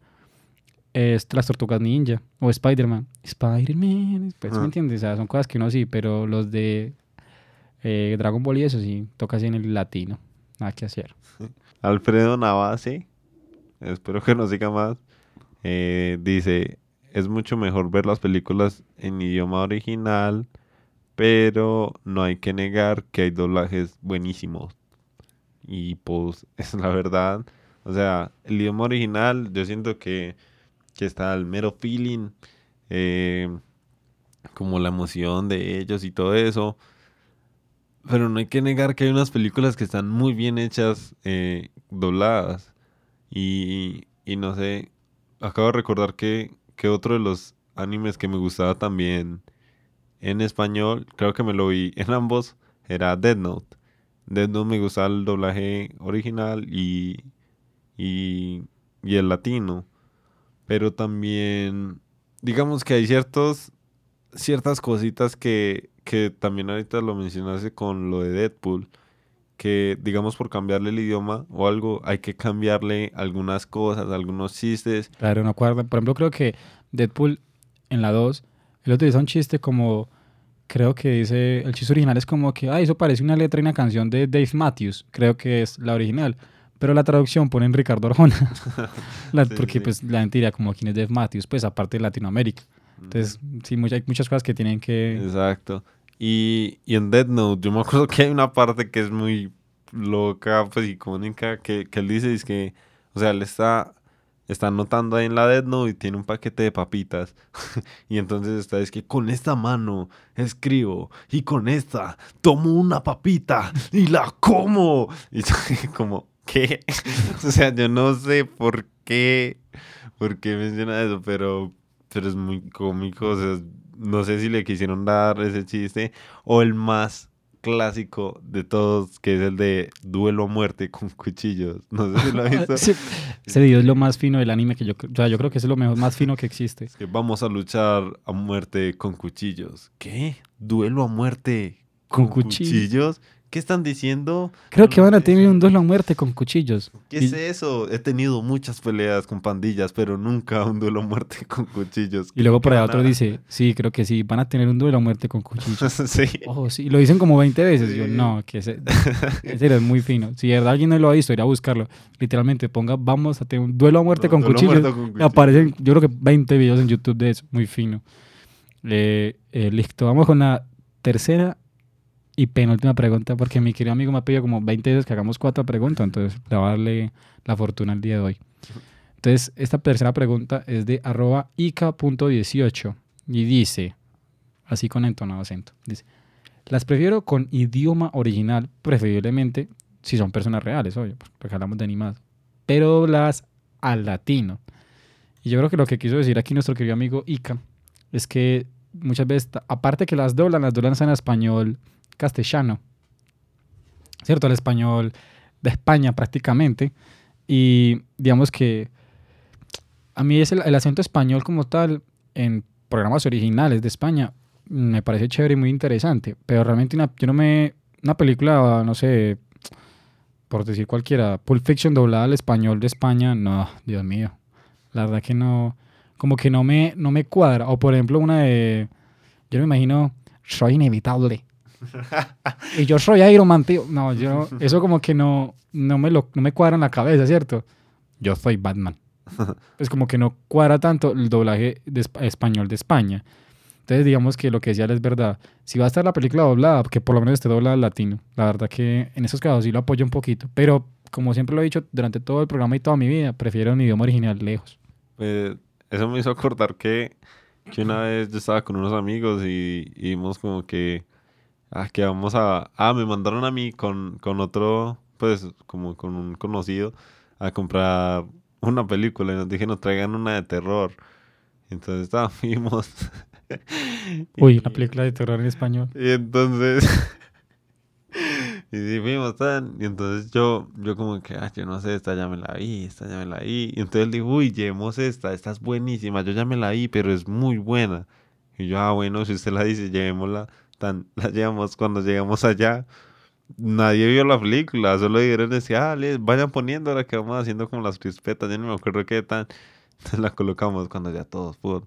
es Las Tortugas Ninja o Spider-Man. Spider-Man, pues, ¿me entiendes? O sea, son cosas que uno sí, pero los de eh, Dragon Ball y eso sí, toca así en el latino. Nada que hacer. Alfredo Navase, espero que no siga más, eh, dice, es mucho mejor ver las películas en idioma original, pero no hay que negar que hay doblajes buenísimos. Y pues es la verdad. O sea, el idioma original, yo siento que, que está el mero feeling, eh, como la emoción de ellos y todo eso. Pero no hay que negar que hay unas películas que están muy bien hechas, eh, dobladas. Y, y no sé, acabo de recordar que que otro de los animes que me gustaba también en español, creo que me lo vi en ambos, era Dead Note. Dead Note me gustaba el doblaje original y, y, y el latino. Pero también, digamos que hay ciertos, ciertas cositas que, que también ahorita lo mencionaste con lo de Deadpool que digamos por cambiarle el idioma o algo hay que cambiarle algunas cosas, algunos chistes. Claro, no acuerdo. Por ejemplo, creo que Deadpool en la 2, él utiliza un chiste como, creo que dice, el chiste original es como que, ah, eso parece una letra y una canción de Dave Matthews, creo que es la original. Pero la traducción pone en Ricardo Arjona. porque pues la gente diría como quién es Dave Matthews, pues aparte de Latinoamérica. Entonces, sí, hay muchas cosas que tienen que... Exacto. Y, y en Dead Note, yo me acuerdo que hay una parte que es muy loca, pues icónica, que, que él dice, es que, o sea, él está, está anotando ahí en la Dead Note y tiene un paquete de papitas. y entonces está, es que con esta mano escribo y con esta tomo una papita y la como. Y como, ¿qué? o sea, yo no sé por qué, por qué menciona eso, pero, pero es muy cómico, o sea, no sé si le quisieron dar ese chiste o el más clásico de todos, que es el de duelo a muerte con cuchillos. No sé si lo has visto. Ese video es lo más fino del anime que yo, o sea, yo creo que es lo mejor, más fino que existe. que vamos a luchar a muerte con cuchillos. ¿Qué? ¿Duelo a muerte con, cuchillos? ¿Qué están diciendo? Creo que van a tener un duelo a muerte con cuchillos. ¿Qué es eso? He tenido muchas peleas con pandillas, pero nunca un duelo a muerte con cuchillos. Y luego por ahí otro dice, sí, creo que sí, van a tener un duelo a muerte con cuchillos. sí. Oh, sí. Lo dicen como 20 veces. Yo, no, que ese, ese es muy fino. Si de verdad alguien no lo ha visto, irá a buscarlo. Literalmente ponga, vamos a tener un duelo a muerte, con, cuchillos. Aparecen, yo creo que 20 videos en YouTube de eso. Muy fino. Eh, eh, listo, vamos con la tercera y penúltima pregunta, porque mi querido amigo me ha pedido como 20 veces que hagamos cuatro preguntas, entonces le voy a darle la fortuna el día de hoy. Entonces, esta tercera pregunta es de arroba ica.18 y dice, así con entonado acento, dice, las prefiero con idioma original, preferiblemente si son personas reales, obvio, porque hablamos de animadas, pero las al latino. Y yo creo que lo que quiso decir aquí nuestro querido amigo Ica es que muchas veces, aparte que las doblan, las doblan en español castellano, ¿cierto? El español de España prácticamente. Y digamos que a mí es el, acento español como tal en programas originales de España me parece chévere y muy interesante, pero realmente una, yo no me... Una película, no sé, por decir cualquiera, Pulp Fiction doblada al español de España, no, Dios mío. La verdad que no, como que no me, no me cuadra. O por ejemplo una de, yo me imagino, soy inevitable. Y yo soy Iron Man, tío. No, yo, eso como que no, no, me lo, no me cuadra en la cabeza, ¿cierto? Yo soy Batman. Es como que no cuadra tanto el doblaje de español de España. Entonces, digamos que lo que decía él es verdad. Si va a estar la película doblada, que por lo menos esté doblada al latino. La verdad que en esos casos sí lo apoyo un poquito. Pero, como siempre lo he dicho durante todo el programa y toda mi vida, prefiero un idioma original lejos. Pues eso me hizo acordar que, que una vez yo estaba con unos amigos y, y vimos como que, ah, que vamos a... Ah, me mandaron a mí con, con otro, pues como con un conocido a comprar una película y nos dijeron, traigan una de terror. Entonces estábamos... Uy, una película de terror en español. Y entonces... y sí, fuimos tan... Y entonces yo, yo como que, ah, yo no sé, esta ya me la vi, esta ya me la vi. Y entonces él dijo, uy, llevemos esta, esta es buenísima, yo ya me la vi, pero es muy buena. Y yo, ah, bueno, si usted la dice, llevémosla. Tan, la llevamos cuando llegamos allá. Nadie vio la película, solo dijeron, decía, ah, les vayan poniendo la que vamos haciendo como las crispetas, ya no me acuerdo qué tan. Entonces la colocamos cuando ya todos fueron.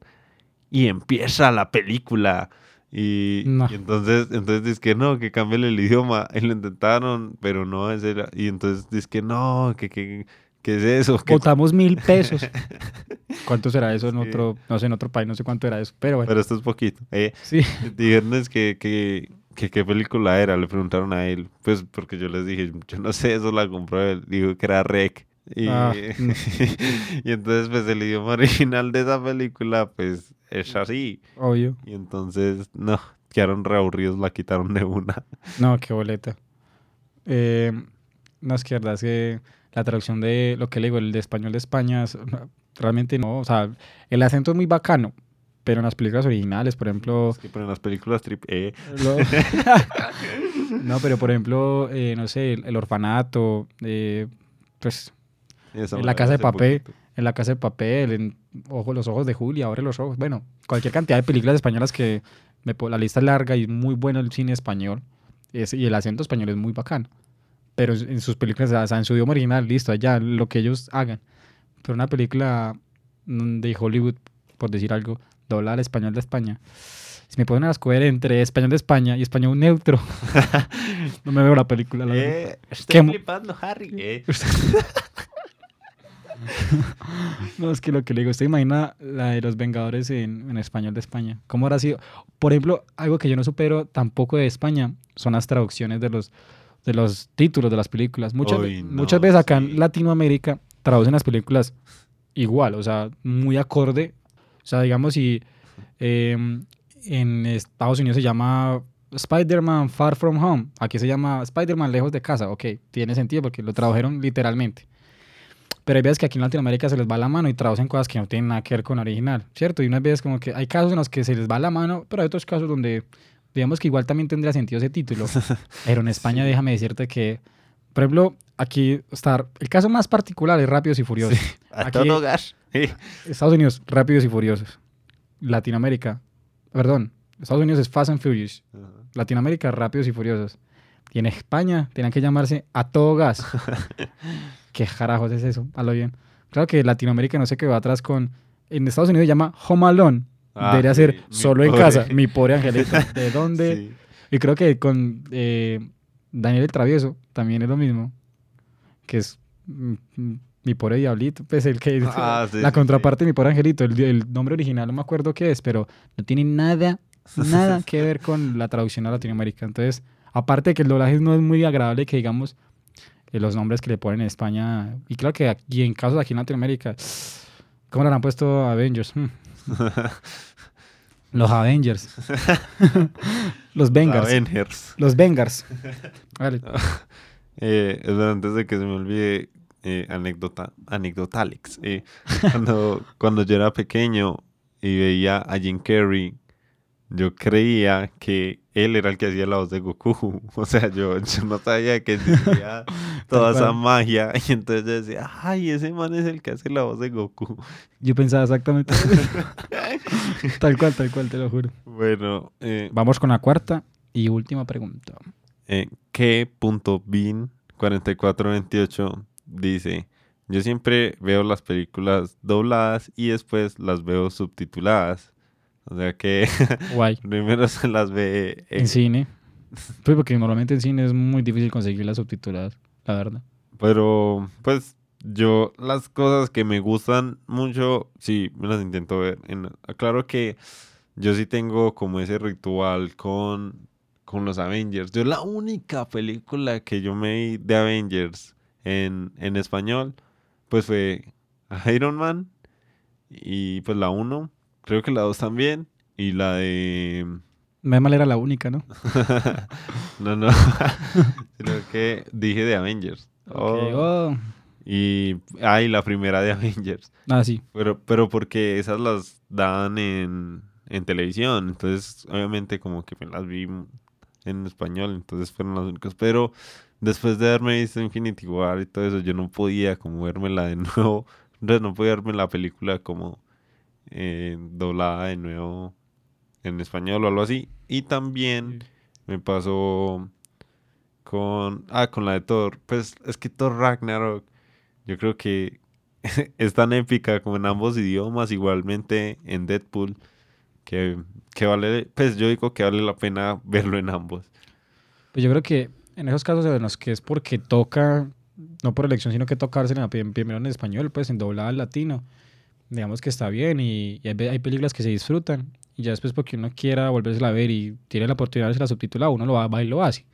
Y empieza la película. Y, No. y entonces, entonces dice que no, que cambien el idioma. Y lo intentaron, pero no, ese era- Y entonces dice que no, que, que, que es eso. Que, Botamos mil pesos. ¿Cuánto será eso en Sí. otro, no sé, en otro país? No sé cuánto era eso. Pero bueno, pero esto es poquito. Eh, sí. dijeron que, que, que qué película era. Le preguntaron a él. Pues porque yo les dije, yo no sé, eso la compró él. Dijo que era Rec. Y, Ah, y entonces, pues el idioma original de esa película, pues es así. Obvio. Y entonces, no, quedaron reaburridos, la quitaron de una. No, qué boleta. Eh, no, es que verdad es que la traducción de lo que le digo, el de español de España, realmente no. O sea, el acento es muy bacano, pero en las películas originales, por ejemplo. Es que pero en las películas trip E. lo- no, pero por ejemplo, eh, no sé, el, el orfanato, eh, pues esa En La Casa de Papel. poquito. en La Casa de Papel, en Ojo, Los Ojos de Julia, Abre los Ojos. Bueno, cualquier cantidad de películas españolas que me, la lista es larga y muy bueno el cine español. Es- y el acento español es muy bacano. Pero en en sus películas, o sea, en su idioma original, listo, allá, lo que ellos hagan. Pero una película mm, de Hollywood, por decir algo, doblada al español de España. Si me ponen a escoger entre español de España y español neutro, no me veo la película. la. Eh, estoy flipando, Harry. Eh. No, es que lo que le digo, ¿usted imagina la de los Vengadores en, en español de España? ¿Cómo habrá sido? Por ejemplo, algo que yo no supero tampoco de España son las traducciones de los, de los títulos de las películas. Muchas, no, muchas veces acá sí. en Latinoamérica traducen las películas igual, o sea, muy acorde. O sea, digamos, si eh, en Estados Unidos se llama Spider-Man Far From Home, aquí se llama Spider-Man Lejos de Casa, ok, tiene sentido porque lo tradujeron literalmente. Pero hay veces que aquí en Latinoamérica se les va la mano y traducen cosas que no tienen nada que ver con original, ¿cierto? Y unas veces como que hay casos en los que se les va la mano, pero hay otros casos donde digamos que igual también tendría sentido ese título. Pero en España Sí. déjame decirte que, por ejemplo, aquí está el caso más particular es Rápidos y Furiosos. A Aquí- todo gas. Eh. Estados Unidos, Rápidos y Furiosos. Latinoamérica, perdón, Estados Unidos es Fast and Furious. Latinoamérica, Rápidos y Furiosos. Y en España tenían que llamarse A Todo Gas. ¿Qué carajos es eso? A lo bien. Claro que Latinoamérica no se quedó atrás con... En Estados Unidos se llama Home Alone. Ah, Debería sí, ser solo en casa. Mi pobre angelito. ¿De dónde? Sí. Y creo que con eh, Daniel el Travieso también es lo mismo. Que es mi pobre diablito. Pues el que Ah, sí, la sí, contraparte de mi pobre angelito. El, el nombre original no me acuerdo qué es, pero no tiene nada, nada que ver con la traducción a Latinoamérica. Entonces, aparte de que el doblaje no es muy agradable, que digamos eh, los nombres que le ponen en España. Y claro que aquí, en casos de aquí en Latinoamérica, ¿cómo le han puesto Avengers? Hmm. Los Avengers. los Bengars. Avengers. Los Bengars. Vale. Eh, antes de que se me olvide, eh, anécdota, anecdotalix. Eh, cuando, cuando yo era pequeño y veía a Jim Carrey, yo creía que él era el que hacía la voz de Goku. O sea, yo, yo no sabía que existía toda esa magia. Y entonces yo decía, ay, ese man es el que hace la voz de Goku. Yo pensaba exactamente. tal cual, tal cual, te lo juro. Bueno, eh, Vamos con la cuarta y última pregunta. Eh, K.bin 4428 dice, yo siempre veo las películas dobladas y después las veo subtituladas. O sea que Guay. primero se las ve en- En cine. Pues porque normalmente en cine es muy difícil conseguir las subtituladas, la verdad. Pero pues yo las cosas que me gustan mucho, sí, me las intento ver. En, claro que yo sí tengo como ese ritual con, con los Avengers. Yo la única película que yo me vi de Avengers en, en español, pues fue Iron Man y pues la 1, creo que la 2 también, y la de... mal era la única, ¿no? no, no, creo que dije de Avengers. Okay, oh. oh. Y, ah, la primera de Avengers. Ah, sí. Pero, pero porque esas las daban en, en televisión, entonces obviamente como que me las vi en español, entonces fueron las únicas. Pero después de haberme visto Infinity War y todo eso, yo no podía como vermela de nuevo. Entonces no podía verme la película como eh, doblada de nuevo en español o algo así. Y también me pasó con... Ah, con la de Thor. Pues es que Thor Ragnarok yo creo que es tan épica como en ambos idiomas, igualmente en Deadpool, que, que vale, pues yo digo que vale la pena verlo en ambos. Pues yo creo que en esos casos en los que es porque toca, no por elección, sino que tocarse en, primero en español, pues en doblada al latino, digamos que está bien y, hay, películas que se disfrutan y ya después porque uno quiera volverse a ver y tiene la oportunidad de ser la subtitulada, uno lo va, va y lo hace,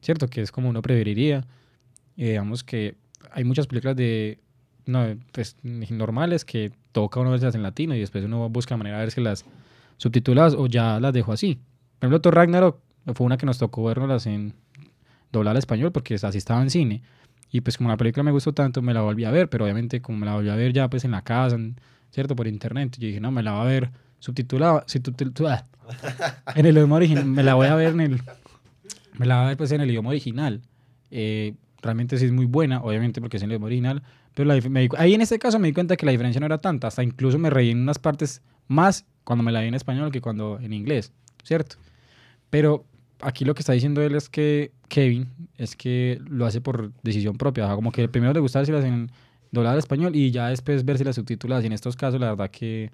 ¿cierto? Que es como uno preferiría. Y digamos que hay muchas películas de no, pues, normales que toca uno verlas en latino y después uno busca manera de verse las subtituladas o ya las dejo así. Por ejemplo, Thor Ragnarok fue una que nos tocó verlas en doblar al español porque así estaba en cine. Y pues como la película me gustó tanto, me la volví a ver, pero obviamente como me la volví a ver ya pues en la casa, ¿cierto? Por internet, yo dije, no, me la voy a ver subtitulada, subtitulada en el idioma original, me la voy a ver en el, me la voy a ver pues en el idioma original. Eh, realmente sí es muy buena, obviamente porque es en el original, pero ahí en este caso me di cuenta que la diferencia no era tanta, hasta incluso me reí en unas partes más cuando me la vi en español que cuando en inglés, ¿cierto? Pero aquí lo que está diciendo él es que Kevin es que lo hace por decisión propia, o sea, como que primero le gusta las en doblar al español y ya después ver si las subtituladas, y en estos casos la verdad que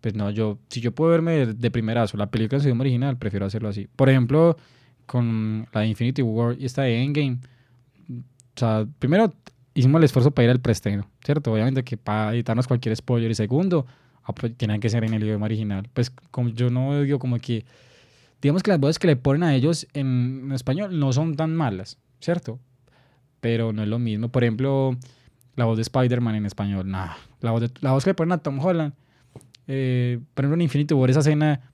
pues no, yo, si yo puedo verme de, primerazo la película en su idioma original, prefiero hacerlo así. Por ejemplo, con la Infinity War y esta de Endgame, o sea, primero hicimos el esfuerzo para ir al preestreno, ¿cierto? Obviamente que para evitarnos cualquier spoiler. Y segundo, tienen que ser en el idioma original. Pues como yo no digo como que, digamos que las voces que le ponen a ellos en, español no son tan malas, ¿cierto? Pero no es lo mismo. Por ejemplo, la voz de Spider-Man en español, nada. La, voz la voz que le ponen a Tom Holland, eh, por ejemplo, en Infinity War, esa escena,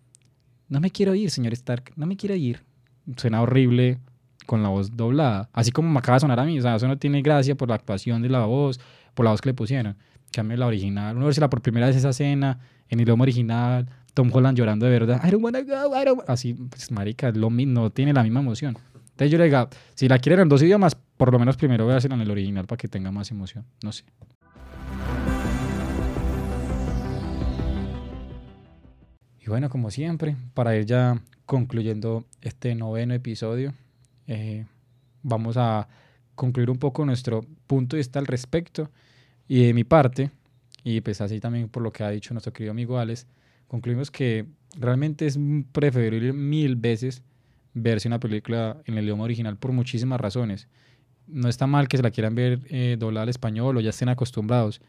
no me quiero ir, señor Stark, no me quiero ir. Suena horrible con la voz doblada. Así como me acaba de sonar a mí. O sea, eso no tiene gracia por la actuación de la voz, por la voz que le pusieron. Cambio la original. Uno la por primera vez esa escena en idioma original. Tom Holland llorando de verdad. I don't wanna go, I don't... Así, pues, marica, lo no tiene la misma emoción. Entonces yo le digo, si la quieren en dos idiomas, por lo menos primero voy a hacerla en el original para que tenga más emoción. No sé. Y bueno, como siempre, para ir ya concluyendo este noveno episodio, eh, vamos a concluir un poco nuestro punto de vista al respecto. Y de mi parte, y pues así también por lo que ha dicho nuestro querido amigo Alex, concluimos que realmente es preferible mil veces verse una película en el idioma original por muchísimas razones. No está mal que se la quieran ver eh, doblada al español o ya estén acostumbrados,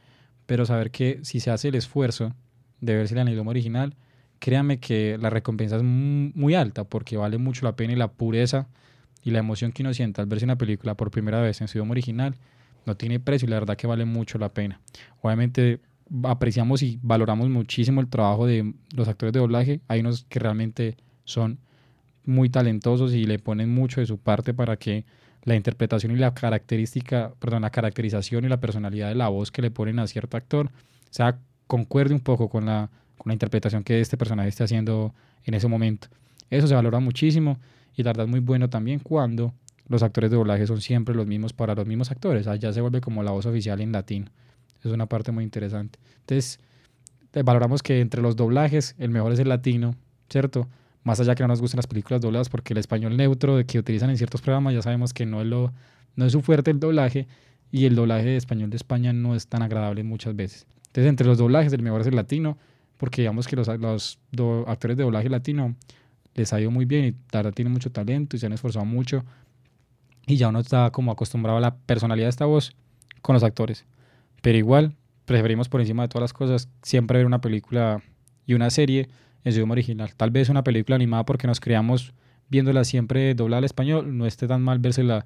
pero saber que si se hace el esfuerzo de verse en el idioma original, créanme que la recompensa es muy alta porque vale mucho la pena y la pureza y la emoción que uno siente al verse una película por primera vez en su idioma original no tiene precio y la verdad que vale mucho la pena. Obviamente apreciamos y valoramos muchísimo el trabajo de los actores de doblaje. Hay unos que realmente son muy talentosos y le ponen mucho de su parte para que la interpretación y la característica, perdón, la caracterización y la personalidad de la voz que le ponen a cierto actor sea concuerde un poco con la, con la interpretación que este personaje esté haciendo en ese momento. Eso se valora muchísimo y la verdad es muy bueno también cuando los actores de doblaje son siempre los mismos para los mismos actores. Allá se vuelve como la voz oficial en latín. Es una parte muy interesante. Entonces, eh, valoramos que entre los doblajes, el mejor es el latino, ¿cierto? Más allá que no nos gusten las películas dobladas, porque el español neutro de que utilizan en ciertos programas ya sabemos que no es, lo, no es su fuerte el doblaje y el doblaje de español de España no es tan agradable muchas veces. Entonces, entre los doblajes, el mejor es el latino, porque digamos que los, los actores de doblaje latino les ha ido muy bien y Tara tiene mucho talento y se han esforzado mucho y ya uno está como acostumbrado a la personalidad de esta voz con los actores. Pero igual, preferimos por encima de todas las cosas siempre ver una película y una serie en su idioma original. Tal vez una película animada porque nos creamos viéndola siempre doblada al español, no esté tan mal vérsela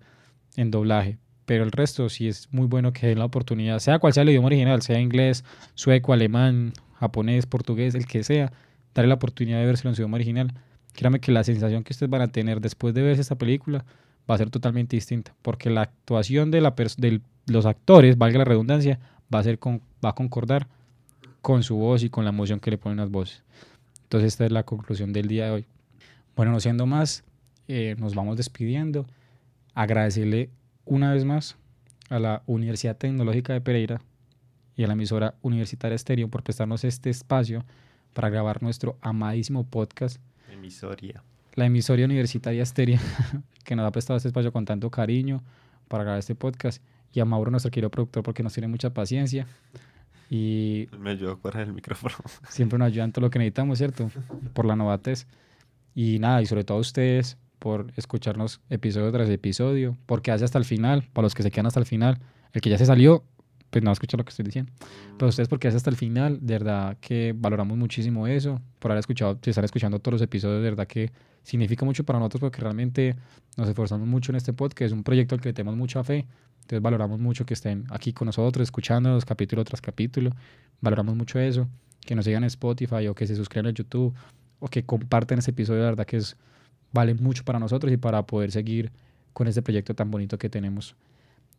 en doblaje. Pero el resto sí es muy bueno que den la oportunidad, sea cual sea el idioma original, sea inglés, sueco, alemán, japonés, portugués, el que sea, darle la oportunidad de vérselo en su idioma original. Créame que la sensación que ustedes van a tener después de ver esta película va a ser totalmente distinta, porque la actuación de, la de los actores, valga la redundancia, va a, ser con, va a concordar con su voz y con la emoción que le ponen las voces. Entonces esta es la conclusión del día de hoy. Bueno, no siendo más, eh, nos vamos despidiendo. Agradecerle una vez más a la Universidad Tecnológica de Pereira y a la emisora Universitaria Estéreo por prestarnos este espacio para grabar nuestro amadísimo podcast. Emisoria. La emisoria Universitaria Estéreo, que nos ha prestado este espacio con tanto cariño para grabar este podcast. Y a Mauro, nuestro querido productor, porque nos tiene mucha paciencia. Y me ayudó a cuadrar el micrófono. Siempre nos ayudan todo lo que necesitamos, ¿cierto? Por la novatez. Y nada, y sobre todo a ustedes por escucharnos episodio tras episodio, porque hace hasta el final, para los que se quedan hasta el final, el que ya se salió, pues no escucha lo que estoy diciendo. Pero ustedes porque hace hasta el final, de verdad que valoramos muchísimo eso, por haber escuchado, si están escuchando todos los episodios, de verdad que significa mucho para nosotros porque realmente nos esforzamos mucho en este podcast, es un proyecto al que tenemos mucha fe, entonces valoramos mucho que estén aquí con nosotros, escuchándonos capítulo tras capítulo, valoramos mucho eso, que nos sigan en Spotify o que se suscriban a YouTube o que comparten este episodio, de verdad que es, vale mucho para nosotros y para poder seguir con este proyecto tan bonito que tenemos.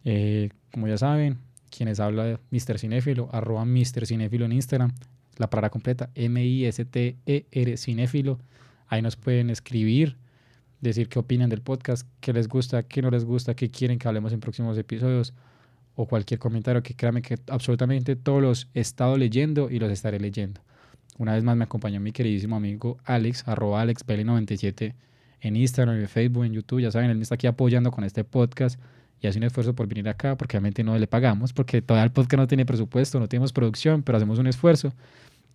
Eh, como ya saben, quienes habla Mr. Cinéfilo, arroba Mr. Cinéfilo en Instagram, la palabra completa, M-I-S-T-E-R Cinéfilo. Ahí nos pueden escribir, decir qué opinan del podcast, qué les gusta, qué no les gusta, qué quieren que hablemos en próximos episodios o cualquier comentario que créanme que absolutamente todos los he estado leyendo y los estaré leyendo. Una vez más me acompañó mi queridísimo amigo Alex, arroba AlexBelly97 en Instagram, en Facebook, en YouTube. Ya saben, él me está aquí apoyando con este podcast y hace un esfuerzo por venir acá porque realmente no le pagamos, porque todavía el podcast no tiene presupuesto, no tenemos producción, pero hacemos un esfuerzo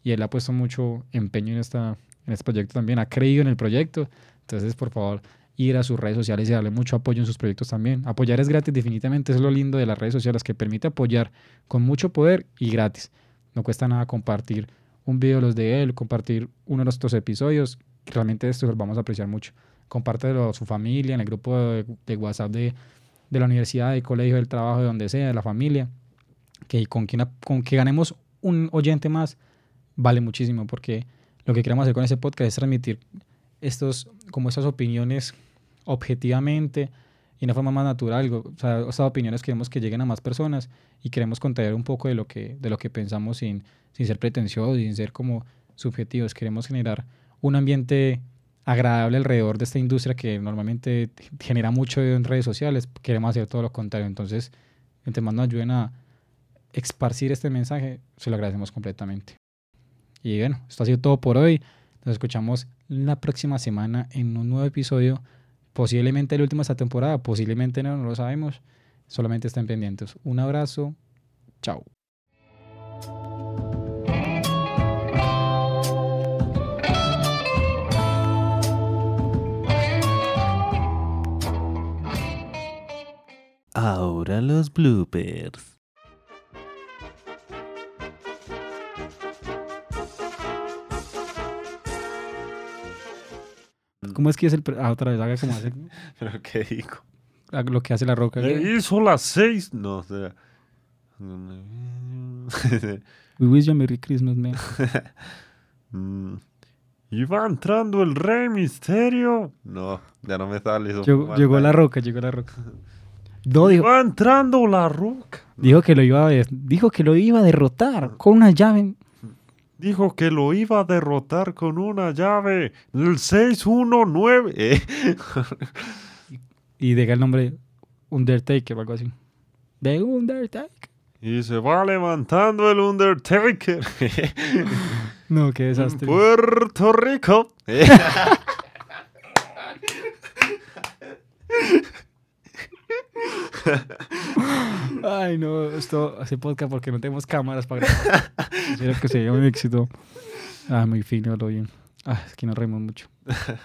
y él ha puesto mucho empeño en, esta, en este proyecto también, ha creído en el proyecto. Entonces, por favor, ir a sus redes sociales y darle mucho apoyo en sus proyectos también. Apoyar es gratis, definitivamente, es lo lindo de las redes sociales, que permite apoyar con mucho poder y gratis. No cuesta nada compartir un video de los de él, compartir uno de nuestros episodios. Realmente esto lo vamos a apreciar mucho. Compártelo a su familia, en el grupo de, WhatsApp de, de, la universidad, del colegio, del trabajo, de donde sea, de la familia. Que con, quien, con que ganemos un oyente más, vale muchísimo, porque lo que queremos hacer con ese podcast es transmitir estos, como estas opiniones objetivamente y de una forma más natural. O sea, estas opiniones queremos que lleguen a más personas y queremos contar un poco de lo que, de lo que pensamos sin, sin ser pretenciosos, sin ser como subjetivos. Queremos generar un ambiente agradable alrededor de esta industria que normalmente genera mucho en redes sociales. Queremos hacer todo lo contrario. Entonces, entre más nos ayuden a esparcir este mensaje, se lo agradecemos completamente. Y bueno, esto ha sido todo por hoy. Nos escuchamos la próxima semana en un nuevo episodio. Posiblemente el último de esta temporada, posiblemente no, no lo sabemos. Solamente estén pendientes. Un abrazo. Chao. Ahora los bloopers. ¿Cómo es que es el... Ah, otra vez, haga como hace... ¿Pero qué digo? Lo que hace la roca. hizo las seis. No, o sea... We wish you a Merry Christmas, man. mm. Iba entrando el Rey Misterio. No, ya no me sale eso. Llegó, llegó la roca, llegó la roca. No, dijo, Iba entrando la roca. Dijo que lo iba a, dijo que lo iba a derrotar con una llave. Dijo que lo iba a derrotar con una llave. El 619. y deja el nombre Undertaker o algo así. De Undertaker. Y se va levantando el Undertaker. no, qué desastre. Puerto Rico. Ay, no, esto hace podcast porque no tenemos cámaras para grabar. Espero que sea un éxito. Ah, muy fino, lo bien. Ah, es que nos reímos mucho.